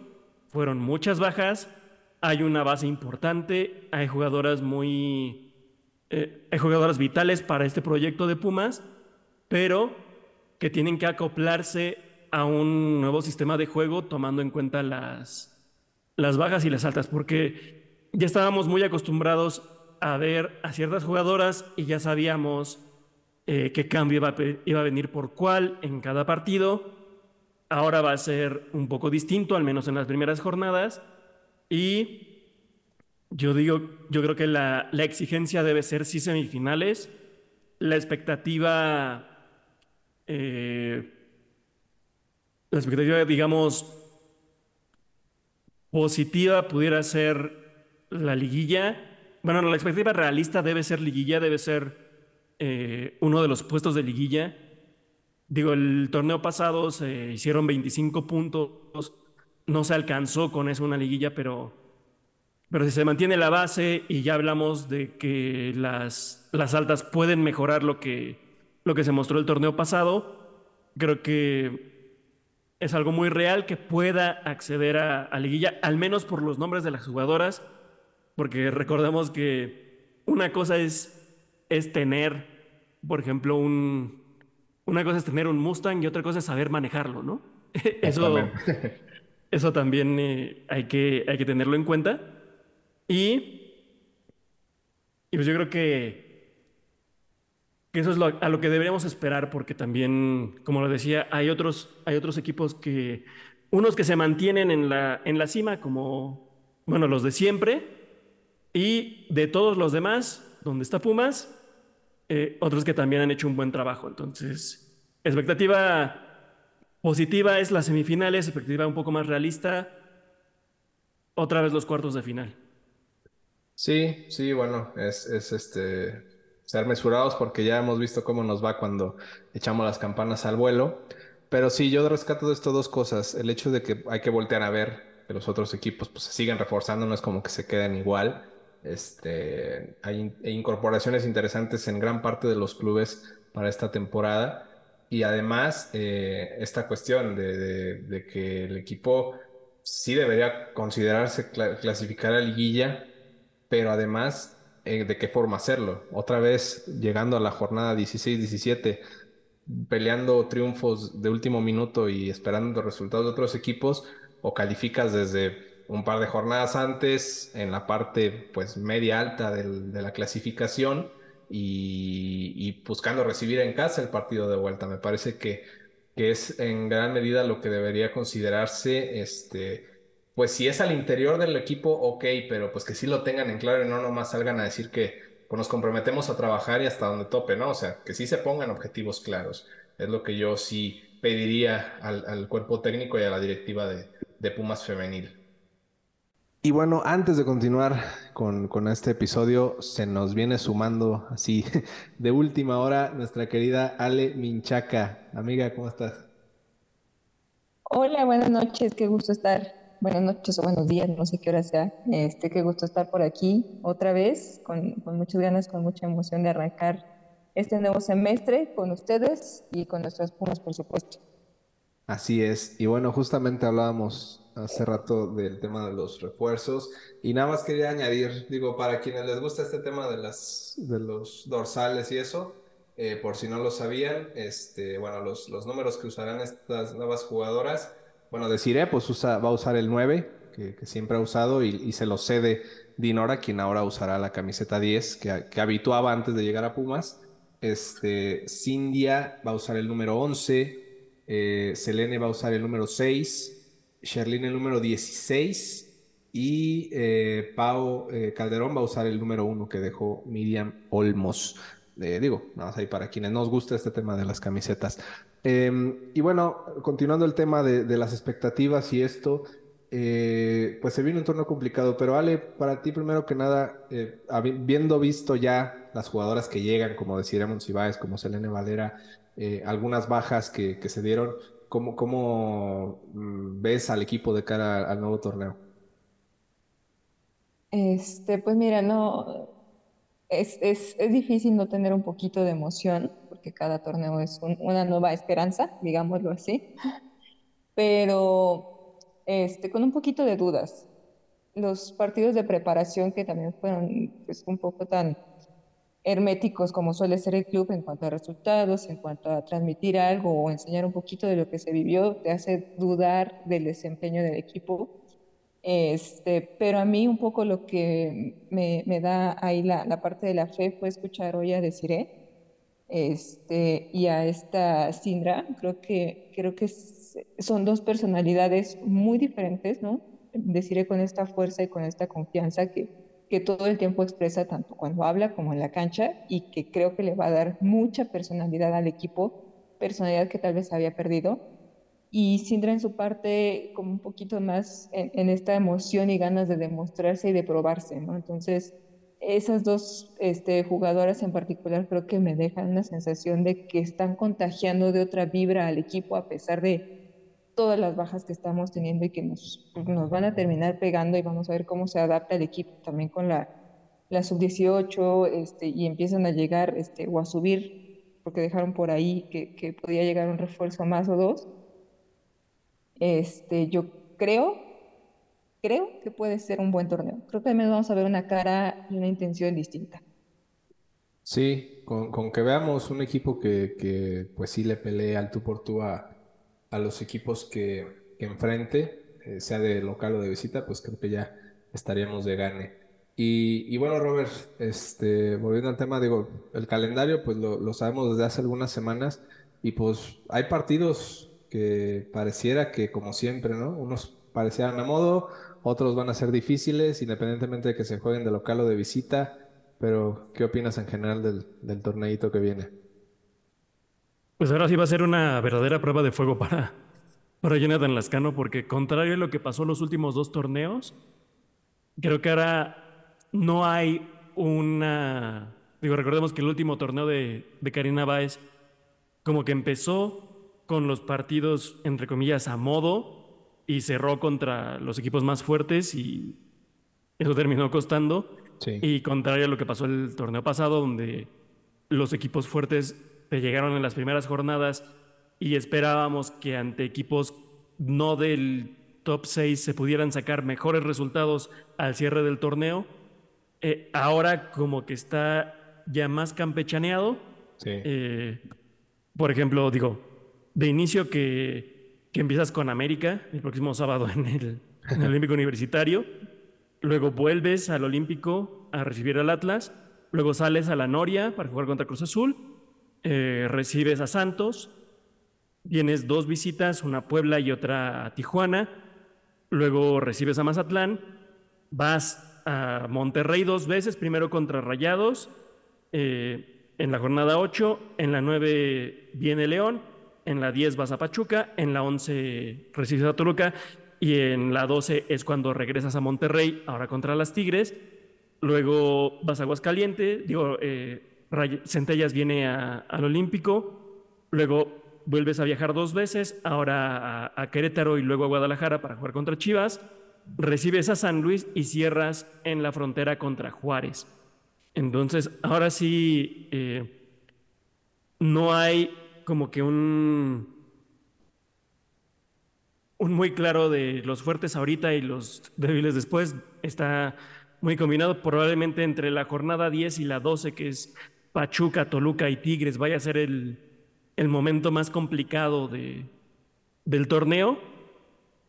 [SPEAKER 3] fueron muchas bajas, hay una base importante, hay jugadoras muy... Eh, hay jugadoras vitales para este proyecto de Pumas, pero que tienen que acoplarse a un nuevo sistema de juego tomando en cuenta las, las bajas y las altas, porque ya estábamos muy acostumbrados a ver a ciertas jugadoras y ya sabíamos eh, qué cambio iba a, iba a venir por cuál en cada partido. ahora va a ser un poco distinto, al menos en las primeras jornadas. Y yo digo, yo creo que la, la exigencia debe ser sí semifinales. La expectativa, eh, la expectativa, digamos, positiva pudiera ser la liguilla. Bueno, la expectativa realista debe ser liguilla, debe ser eh, uno de los puestos de liguilla. Digo, el torneo pasado se hicieron 25 puntos, no se alcanzó con eso una liguilla, pero, pero si se mantiene la base y ya hablamos de que las, las altas pueden mejorar lo que, lo que se mostró el torneo pasado, creo que es algo muy real que pueda acceder a, liguilla, al menos por los nombres de las jugadoras, porque recordemos que una cosa es, es tener, por ejemplo, un, una cosa es tener un Mustang y otra cosa es saber manejarlo, ¿no? Eso, eso también eh, hay, que, hay que tenerlo en cuenta. Y, pues yo creo que eso es a lo que deberíamos esperar, porque también, como lo decía, hay otros, hay otros equipos que, unos que se mantienen en la, en la cima, como, bueno, los de siempre, y de todos los demás, donde está Pumas, eh, otros que también han hecho un buen trabajo. Entonces, expectativa positiva es las semifinales, expectativa un poco más realista, otra vez los cuartos de final.
[SPEAKER 2] Sí, sí, bueno, es, es este ser mesurados porque ya hemos visto cómo nos va cuando echamos las campanas al vuelo. Pero sí, yo rescato de esto dos cosas. El hecho de que hay que voltear a ver que los otros equipos pues, se siguen reforzando, no es como que se queden igual. Este, hay incorporaciones interesantes en gran parte de los clubes para esta temporada. Y además, eh, esta cuestión de, que el equipo sí debería considerarse clasificar a liguilla, pero además eh, de qué forma hacerlo. Otra vez llegando a la jornada 16-17, peleando triunfos de último minuto y esperando resultados de otros equipos, o calificas desde un par de jornadas antes en la parte pues media alta de la clasificación y, buscando recibir en casa el partido de vuelta. Me parece que, que es en gran medida lo que debería considerarse este, pues si es al interior del equipo, ok, pero pues que sí lo tengan en claro y no nomás salgan a decir que pues nos comprometemos a trabajar y hasta donde tope, ¿no? O sea, que sí se pongan objetivos claros. Es lo que yo sí pediría al, cuerpo técnico y a la directiva de, Pumas Femenil. Y bueno, antes de continuar con, con, este episodio, se nos viene sumando así de última hora nuestra querida Ale Minchaca. Amiga, ¿cómo estás?
[SPEAKER 5] Hola, buenas noches, qué gusto estar buenas noches o buenos días, no sé qué hora sea. Este, qué gusto estar por aquí otra vez, con, con muchas ganas, con mucha emoción de arrancar este nuevo semestre con ustedes y con nuestras Pumas, por supuesto.
[SPEAKER 2] Así es. Y bueno, justamente hablábamos hace rato del tema de los refuerzos y nada más quería añadir, digo, para quienes les gusta este tema de las de los dorsales y eso, eh, por si no lo sabían, este, bueno, los, los números que usarán estas nuevas jugadoras bueno, deciré, pues usa, va a usar el 9, que, siempre ha usado, y, se lo cede Dinora, quien ahora usará la camiseta 10, que, habituaba antes de llegar a Pumas. Este, Cindia va a usar el número 11, eh, Selene va a usar el número 6, Sherlyn el número 16 y eh, Pau eh, Calderón va a usar el número 1 que dejó Miriam Olmos. digo, nada más ahí para quienes nos gusta este tema de las camisetas. Em, y bueno, continuando el tema de, las expectativas y esto, eh, pues se viene un torneo complicado, pero Ale, para ti primero que nada, eh, habiendo visto ya las jugadoras que llegan, como decía Monsiváis, como Selene Valera, eh, algunas bajas que, se dieron, ¿cómo, cómo mm, ves al equipo de cara al nuevo torneo?
[SPEAKER 5] Este, pues mira, no, es, es, es difícil no tener un poquito de emoción que cada torneo es una nueva esperanza, digámoslo así, pero este, con un poquito de dudas. Los partidos de preparación que también fueron pues, un poco tan herméticos como suele ser el club en cuanto a resultados, en cuanto a transmitir algo o enseñar un poquito de lo que se vivió, te hace dudar del desempeño del equipo. Este, pero a mí un poco lo que me, me da ahí la, la, parte de la fe fue escuchar hoy a Desiree, este, y a esta Sindra, creo que, creo que son dos personalidades muy diferentes, ¿no? Deciré con esta fuerza y con esta confianza que, que todo el tiempo expresa tanto cuando habla como en la cancha y que creo que le va a dar mucha personalidad al equipo, personalidad que tal vez había perdido. Y Sindra en su parte como un poquito más en, en esta emoción y ganas de demostrarse y de probarse, ¿no? Entonces, esas dos este, jugadoras en particular creo que me dejan una sensación de que están contagiando de otra vibra al equipo a pesar de todas las bajas que estamos teniendo y que nos, van a terminar pegando y vamos a ver cómo se adapta el equipo también con la, la sub-18 este, y empiezan a llegar este, o a subir, porque dejaron por ahí que, que podía llegar un refuerzo más o dos. Yo creo creo que puede ser un buen torneo. Creo que también vamos a ver una cara y una intención distinta.
[SPEAKER 2] Sí, con, que veamos un equipo que, que, pues sí le pelee al tú por tú a, a los equipos que, que enfrente, eh, sea de local o de visita, pues creo que ya estaríamos de gane. Y, y, bueno, Robert, este, volviendo al tema, digo, el calendario, pues lo, lo sabemos desde hace algunas semanas y pues hay partidos que pareciera que como siempre, ¿no? Unos parecieran a modo, otros van a ser difíciles, independientemente de que se jueguen de local o de visita. Pero, ¿qué opinas en general del, del torneito que viene?
[SPEAKER 3] Pues ahora sí va a ser una verdadera prueba de fuego para, para Jonathan Lascano, porque contrario a lo que pasó los últimos dos torneos, creo que ahora no hay una... Digo, recordemos que el último torneo de, de Karina Báez como que empezó con los partidos, entre comillas, a modo, y cerró contra los equipos más fuertes y eso terminó costando. Y contrario a lo que pasó el torneo pasado, donde los equipos fuertes te llegaron en las primeras jornadas y esperábamos que ante equipos no del top 6 se pudieran sacar mejores resultados al cierre del torneo. Eh, ahora como que está ya más campechaneado. Eh, por ejemplo, digo, de inicio que que empiezas con América el próximo sábado en el, Olímpico Universitario, luego vuelves al Olímpico a recibir al Atlas, luego sales a la Noria para jugar contra Cruz Azul, eh, recibes a Santos, tienes dos visitas, una a Puebla y otra a Tijuana, luego recibes a Mazatlán, vas a Monterrey dos veces, primero contra Rayados, eh, en la jornada 8, en la 9 viene León, en la 10 vas a Pachuca, en la 11 recibes a Toluca y en la 12 es cuando regresas a Monterrey, ahora contra las Tigres. Luego vas a Aguascalientes, digo, eh, Centellas viene al Olímpico, luego vuelves a viajar dos veces, ahora a, Querétaro y luego a Guadalajara para jugar contra Chivas, recibes a San Luis y cierras en la frontera contra Juárez. Entonces, ahora sí, eh, no hay como que un, un muy claro de los fuertes ahorita y los débiles después. Está muy combinado probablemente entre la jornada 10 y la 12, que es Pachuca, Toluca y Tigres, vaya a ser el, el momento más complicado de, del torneo,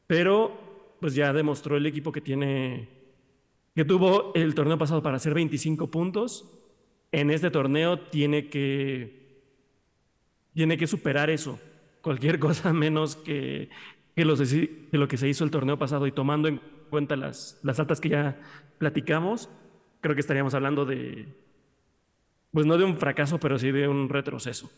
[SPEAKER 3] pero pues ya demostró el equipo que tiene, que tuvo el torneo pasado para hacer 25 puntos. En este torneo tiene que tiene que superar eso. Cualquier cosa menos que, lo que se hizo el torneo pasado y tomando en cuenta las, las altas que ya platicamos, creo que estaríamos hablando de, pues no de un fracaso, pero sí de un retroceso.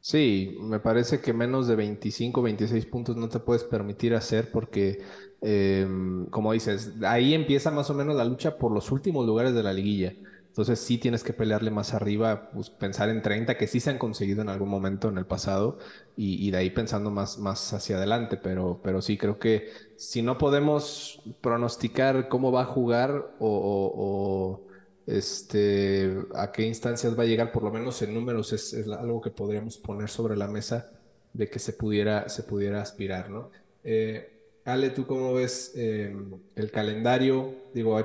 [SPEAKER 2] Sí, me parece que menos de 25, 26 puntos no te puedes permitir hacer porque, em, como dices, ahí empieza más o menos la lucha por los últimos lugares de la liguilla. Entonces sí tienes que pelearle más arriba, pues, pensar en 30 que sí se han conseguido en algún momento en el pasado y, de ahí pensando más, más hacia adelante, pero, pero sí creo que si no podemos pronosticar cómo va a jugar o, este, a qué instancias va a llegar, por lo menos en números es, algo que podríamos poner sobre la mesa de que se pudiera, se pudiera aspirar, ¿no? Eh, Ale, ¿tú cómo ves em, el calendario? Digo, hay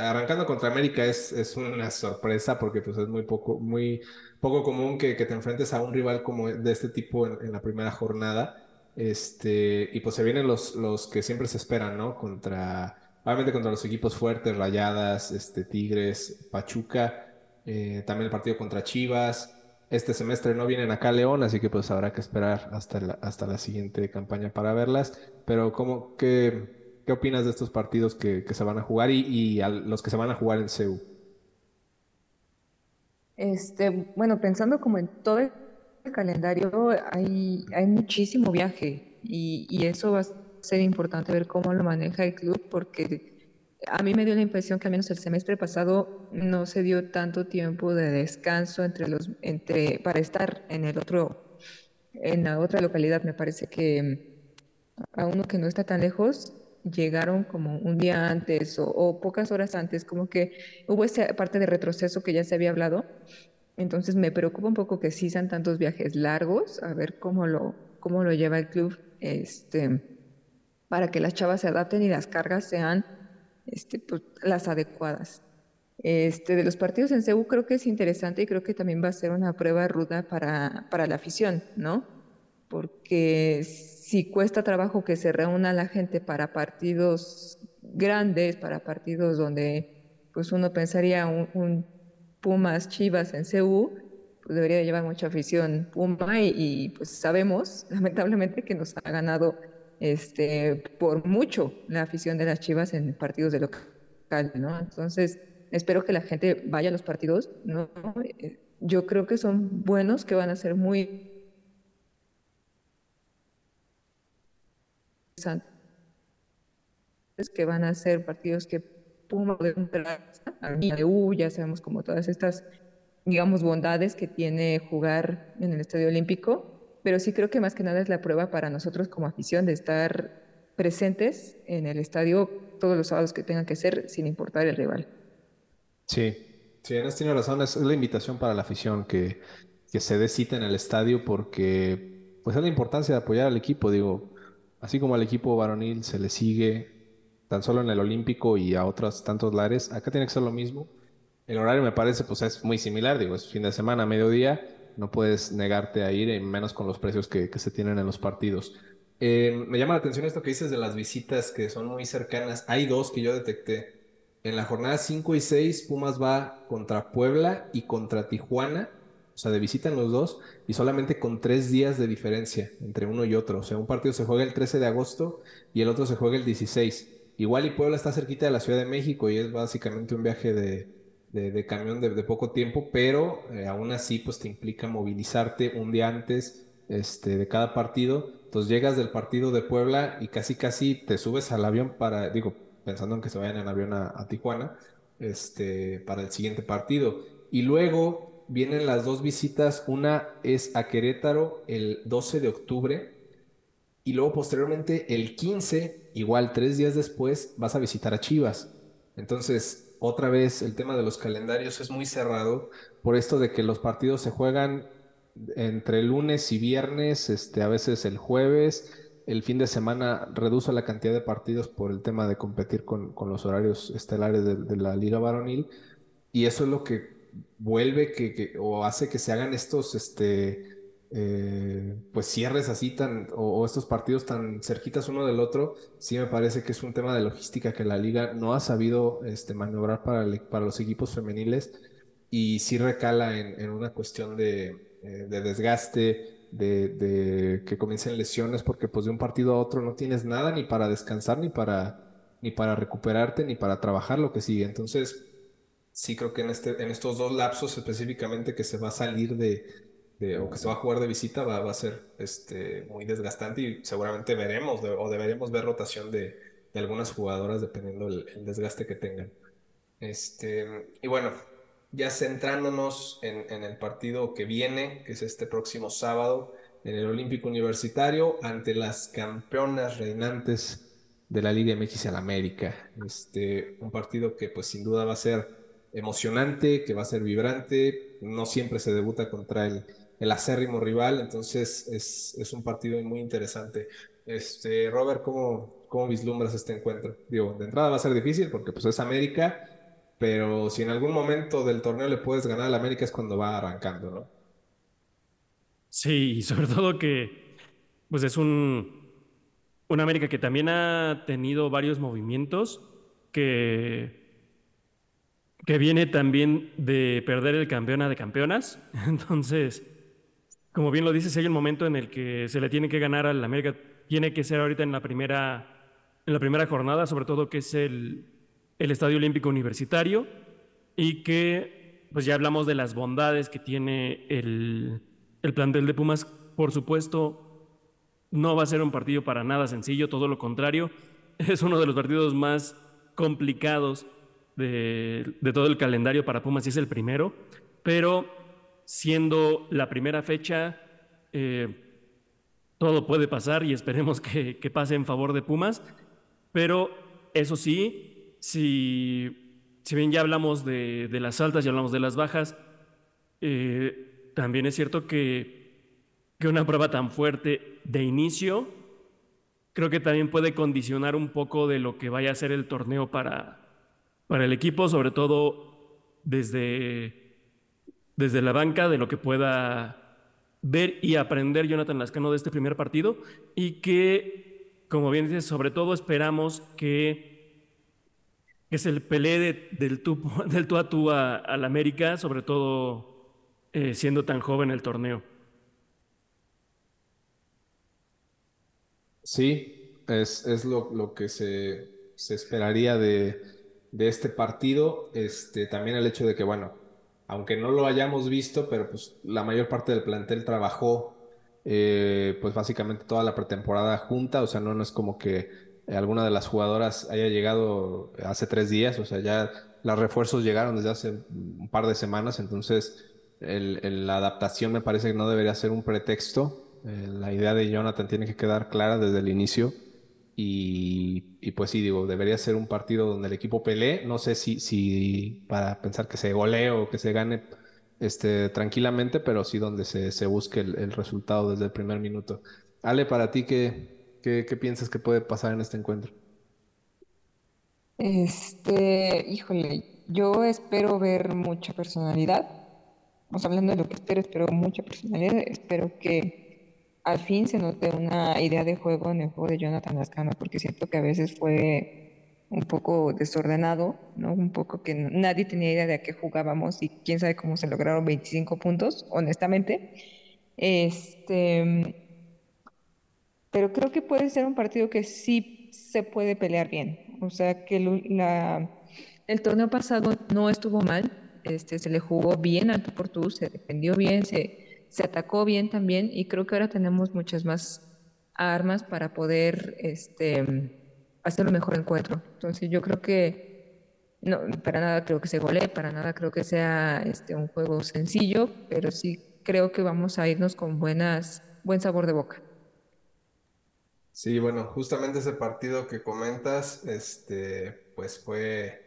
[SPEAKER 2] arrancando contra América es, es, una sorpresa porque pues, es muy poco, muy poco común que, te enfrentes a un rival como de este tipo en, la primera jornada. Este, y pues se vienen los, los que siempre se esperan, ¿no? Contra, obviamente contra los equipos fuertes, Rayadas, este, Tigres, Pachuca, eh, también el partido contra Chivas. este semestre no vienen acá a León, así que pues habrá que esperar hasta hasta la siguiente campaña para verlas. Pero ¿cómo, qué, qué opinas de estos partidos que, que se van a jugar y, y los que se van a jugar en CEU?
[SPEAKER 5] Este, bueno, pensando como en todo el calendario, hay, hay muchísimo viaje y, y eso va a ser importante ver cómo lo maneja el club porque a mí me dio la impresión que al menos el semestre pasado no se dio tanto tiempo de descanso entre los, entre, para estar en el otro, en la otra localidad. Me parece que a uno que no está tan lejos llegaron como un día antes o, pocas horas antes, como que hubo esa parte de retroceso que ya se había hablado. Entonces me preocupa un poco que sí sean tantos viajes largos, a ver cómo lo, cómo lo lleva el club, este, para que las chavas se adapten y las cargas sean este, pues, las adecuadas. Este, de los partidos en CEU creo que es interesante y creo que también va a ser una prueba ruda para, para la afición, ¿no? Porque si cuesta trabajo que se reúna la gente para partidos grandes, para partidos donde pues uno pensaría un, Pumas Chivas en CEU, pues debería llevar mucha afición Puma y, y, pues sabemos lamentablemente que nos ha ganado este, por mucho la afición de las Chivas en partidos de local, ¿no? Entonces, espero que la gente vaya a los partidos, ¿no? Eh, yo creo que son buenos, que van a ser muy que van a ser partidos que Puma de U, ya sabemos como todas estas, digamos, bondades que tiene jugar en el Estadio Olímpico pero sí creo que más que nada es la prueba para nosotros como afición de estar presentes en el estadio todos los sábados que tengan que ser, sin importar el rival.
[SPEAKER 2] Sí, sí, Enes tiene razón, es, la invitación para la afición que, que se dé cita en el estadio porque pues es la importancia de apoyar al equipo, digo, así como al equipo varonil se le sigue tan solo en el Olímpico y a otros tantos lares, acá tiene que ser lo mismo. El horario me parece pues es muy similar, digo, es fin de semana, mediodía, no puedes negarte a ir, menos con los precios que, se tienen en los partidos. Eh, me llama la atención esto que dices de las visitas que son muy cercanas. Hay dos que yo detecté. En la jornada 5 y 6, Pumas va contra Puebla y contra Tijuana. O sea, de visita en los dos y solamente con tres días de diferencia entre uno y otro. O sea, un partido se juega el 13 de agosto y el otro se juega el 16. Igual y Puebla está cerquita de la Ciudad de México y es básicamente un viaje de, de, camión de, poco tiempo, pero eh, aún así pues te implica movilizarte un día antes este, de cada partido. Entonces llegas del partido de Puebla y casi casi te subes al avión para, digo, pensando en que se vayan en avión a, Tijuana, este, para el siguiente partido. Y luego vienen las dos visitas, una es a Querétaro el 12 de octubre y luego posteriormente el 15, igual tres días después, vas a visitar a Chivas. Entonces, otra vez el tema de los calendarios es muy cerrado por esto de que los partidos se juegan entre lunes y viernes, este, a veces el jueves. El fin de semana reduce la cantidad de partidos por el tema de competir con, los horarios estelares de, la liga varonil. Y eso es lo que vuelve que, o hace que se hagan estos este, eh, pues cierres así tan, o, estos partidos tan cerquitas uno del otro, sí me parece que es un tema de logística que la liga no ha sabido este, maniobrar para, para los equipos femeniles y sí recala en, una cuestión de, eh, de desgaste, de, de, que comiencen lesiones, porque pues de un partido a otro no tienes nada ni para descansar, ni para, ni para recuperarte, ni para trabajar lo que sigue. Entonces, sí creo que en, este, en estos dos lapsos específicamente que se va a salir de o que se va a jugar de visita va, a ser este, muy desgastante y seguramente veremos o deberemos ver rotación de, algunas jugadoras dependiendo el, desgaste que tengan. Este, y bueno, ya centrándonos en, en, el partido que viene, que es este próximo sábado, en el Olímpico Universitario, ante las campeonas reinantes de la Liga MX al América. Este, un partido que pues sin duda va a ser emocionante, que va a ser vibrante, no siempre se debuta contra el el acérrimo rival, entonces es, un partido muy interesante. Este, Robert, ¿cómo, ¿cómo vislumbras este encuentro? Digo, de entrada va a ser difícil porque pues es América, pero si en algún momento del torneo le puedes ganar al América es cuando va arrancando, ¿no?
[SPEAKER 3] Sí, y sobre todo que pues es un, un América que también ha tenido varios movimientos que que viene también de perder el campeona de campeonas. Entonces, como bien lo dices, hay un momento en el que se le tiene que ganar al América, tiene que ser ahorita en la primera, en la primera jornada, sobre todo que es el, el Estadio Olímpico Universitario, y que pues ya hablamos de las bondades que tiene el, el plantel de Pumas. Por supuesto, no va a ser un partido para nada sencillo, todo lo contrario, es uno de los partidos más complicados de, todo el calendario para Pumas y es el primero, pero siendo la primera fecha, eh, todo puede pasar y esperemos que, pase en favor de Pumas, pero eso sí, si, si bien ya hablamos de, las altas y hablamos de las bajas, eh, también es cierto que, que una prueba tan fuerte de inicio creo que también puede condicionar un poco de lo que vaya a ser el torneo para, para el equipo, sobre todo desde, desde la banca, de lo que pueda ver y aprender Jonathan Lascano de este primer partido y que, como bien dices, sobre todo esperamos que, que se le pelee del, tú, del tú a tú al América, sobre todo eh, siendo tan joven el torneo.
[SPEAKER 2] Sí, es, es lo, lo, que se, se esperaría de, de este partido, este, también el hecho de que, bueno, aunque no lo hayamos visto, pero pues la mayor parte del plantel trabajó eh, pues básicamente toda la pretemporada junta, o sea, no, no es como que alguna de las jugadoras haya llegado hace tres días, o sea, ya los refuerzos llegaron desde hace un par de semanas, entonces la adaptación me parece que no debería ser un pretexto. Eh, la idea de Jonathan tiene que quedar clara desde el inicio y, pues sí, digo, debería ser un partido donde el equipo pelee. No sé si, si para pensar que se golee o que se gane este, tranquilamente, pero sí donde se, se busque el, resultado desde el primer minuto. Ale, para ti, ¿qué, qué, qué piensas que puede pasar en este encuentro?
[SPEAKER 5] Este, híjole, yo espero ver mucha personalidad. Vamos hablando de lo que espero, espero mucha personalidad. Espero que al fin se note una idea de juego en el juego de Jonathan Lascano, porque siento que a veces fue un poco desordenado, ¿no? Un poco que nadie tenía idea de a qué jugábamos y quién sabe cómo se lograron 25 puntos, honestamente. Este, pero creo que puede ser un partido que sí se puede pelear bien. O sea, que el torneo pasado no estuvo mal, este, se le jugó bien al tú por tú, se defendió bien, se se atacó bien también y creo que ahora tenemos muchas más armas para poder este, hacer un mejor encuentro. Entonces yo creo que no, para nada creo que se golee, para nada creo que sea este, un juego sencillo, pero sí creo que vamos a irnos con buenas, buen sabor de boca.
[SPEAKER 2] Sí, bueno, justamente ese partido que comentas, este, pues fue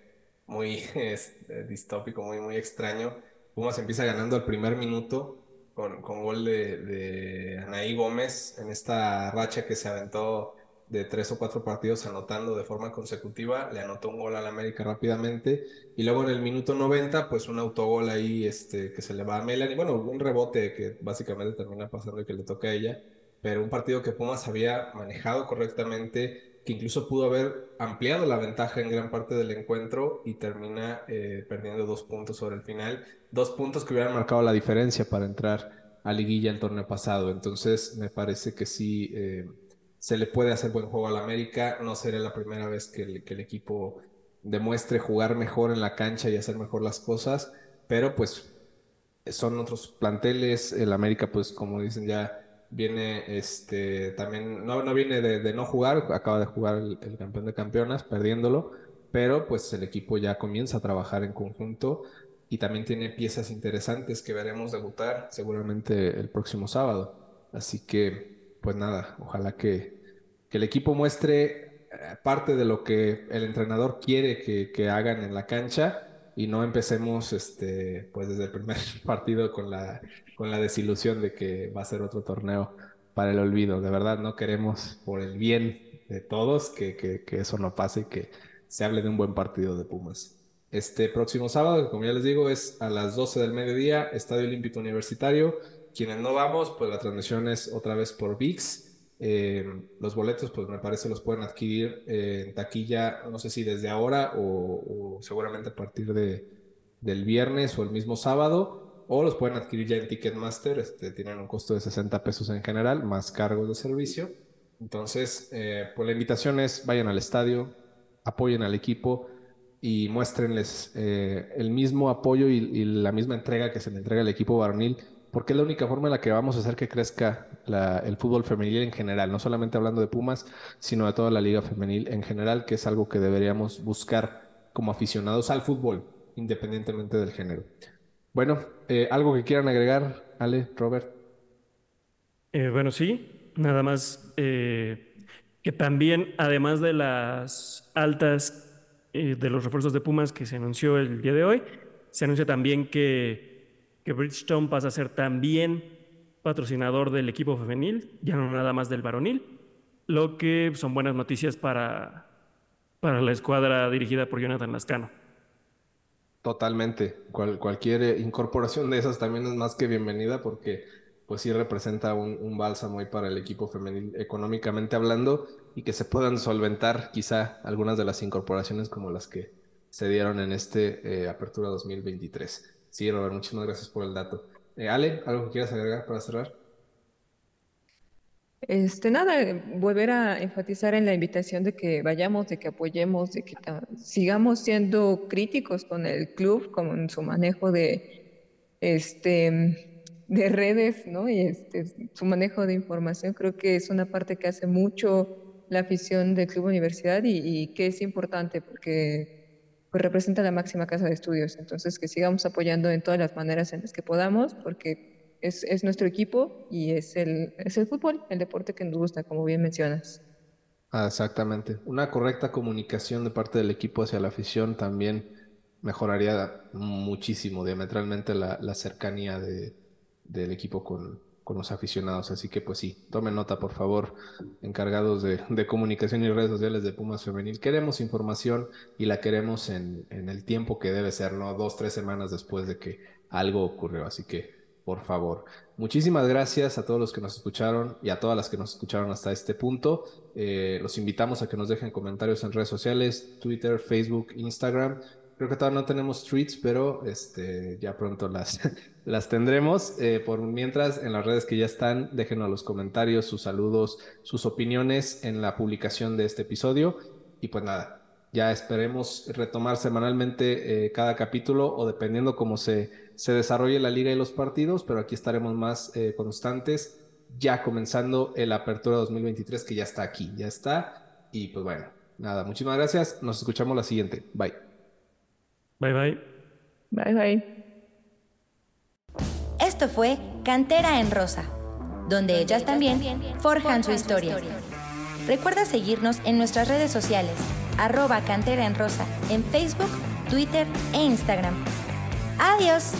[SPEAKER 2] muy este, distópico, muy, muy extraño. Pumas empieza ganando al primer minuto con, con gol de, Anaí Gómez en esta racha que se aventó de tres o cuatro partidos anotando de forma consecutiva, le anotó un gol al América rápidamente. Y luego en el minuto 90 pues un autogol ahí este, que se le va a Melanie, bueno, un rebote que básicamente termina pasando y que le toca a ella, pero un partido que Pumas había manejado correctamente, que incluso pudo haber ampliado la ventaja en gran parte del encuentro y termina eh, perdiendo dos puntos sobre el final dos puntos que hubieran marcado la diferencia para entrar a liguilla el torneo pasado. Entonces me parece que sí eh, se le puede hacer buen juego al América. No sería la primera vez que el, que el equipo demuestre jugar mejor en la cancha y hacer mejor las cosas, pero pues son otros planteles. El América, pues como dicen ya viene este también no, no viene de, no jugar, acaba de jugar el, el, campeón de campeonas perdiéndolo, pero pues el equipo ya comienza a trabajar en conjunto y también tiene piezas interesantes que veremos debutar seguramente el próximo sábado. Así que, pues nada, ojalá que, el equipo muestre eh, parte de lo que el entrenador quiere que, hagan en la cancha y no empecemos este, pues desde el primer partido con la, con la desilusión de que va a ser otro torneo para el olvido. De verdad, no queremos por el bien de todos que, que, que eso no pase y que se hable de un buen partido de Pumas. Este próximo sábado, como ya les digo, es a las 12 del mediodía, Estadio Olímpico Universitario. Quienes no vamos, pues la transmisión es otra vez por VIX. Eh, los boletos, pues me parece los pueden adquirir en taquilla, no sé si desde ahora o, seguramente a partir de, del viernes o el mismo sábado, o los pueden adquirir ya en Ticketmaster, este, tienen un costo de 60 pesos en general, más cargos de servicio. Entonces, eh, pues la invitación es vayan al estadio, apoyen al equipo y muéstrenles eh, el mismo apoyo y, la misma entrega que se le entrega al equipo varonil, porque es la única forma en la que vamos a hacer que crezca el fútbol femenil en general, no solamente hablando de Pumas, sino de toda la liga femenil en general, que es algo que deberíamos buscar como aficionados al fútbol, independientemente del género. Bueno, eh, ¿algo que quieran agregar, Ale, Robert?
[SPEAKER 3] bueno, sí, nada más eh, que también, además de las altas eh, de los refuerzos de Pumas que se anunció el día de hoy, se anuncia también que, que Bridgestone pasa a ser también patrocinador del equipo femenil, ya no nada más del varonil, lo que son buenas noticias para, para la escuadra dirigida por Jonathan Lascano.
[SPEAKER 2] Totalmente. cualquier incorporación de esas también es más que bienvenida porque pues sí representa un, bálsamo ahí para el equipo femenil económicamente hablando y que se puedan solventar quizá algunas de las incorporaciones como las que se dieron en este eh, Apertura 2023. Sí, Robert, muchísimas gracias por el dato. Eh, Ale, ¿algo que quieras agregar para cerrar?
[SPEAKER 5] Este, nada, volver a enfatizar en la invitación de que vayamos, de que apoyemos, de que sigamos siendo críticos con el club, con su manejo de este de redes, ¿no? Y este, su manejo de información creo que es una parte que hace mucho la afición del Club Universidad y, que es importante porque pues, representa la máxima casa de estudios. Entonces, que sigamos apoyando en todas las maneras en las que podamos porque es, es nuestro equipo y es el, es el fútbol, el deporte que nos gusta, como bien mencionas.
[SPEAKER 2] Ah, exactamente. Una correcta comunicación de parte del equipo hacia la afición también mejoraría muchísimo, diametralmente, la, la cercanía de, del equipo con, con, los aficionados. Así que pues sí, tomen nota por favor, encargados de, de, comunicación y redes sociales de Pumas Femenil. Queremos información y la queremos en, en, el tiempo que debe ser, ¿no? Dos, tres semanas después de que algo ocurrió. Así que por favor. Muchísimas gracias a todos los que nos escucharon y a todas las que nos escucharon hasta este punto. Eh, los invitamos a que nos dejen comentarios en redes sociales, Twitter, Facebook, Instagram. Creo que todavía no tenemos tweets, pero este, ya pronto las, las tendremos. Eh, por mientras, en las redes que ya están, déjenos los comentarios, sus saludos, sus opiniones en la publicación de este episodio. Y pues nada, ya esperemos retomar semanalmente eh, cada capítulo o dependiendo cómo se, se desarrolle la liga y los partidos, pero aquí estaremos más eh, constantes, ya comenzando el Apertura 2023 que ya está aquí, ya está. Y pues bueno, nada, muchísimas gracias. Nos escuchamos la siguiente. Bye.
[SPEAKER 3] Bye bye.
[SPEAKER 5] Bye bye.
[SPEAKER 1] Esto fue Cantera en Rosa, donde ellas también forjan su historia. Recuerda seguirnos en nuestras redes sociales, arroba Cantera en Rosa, en Facebook, Twitter e Instagram. Adiós.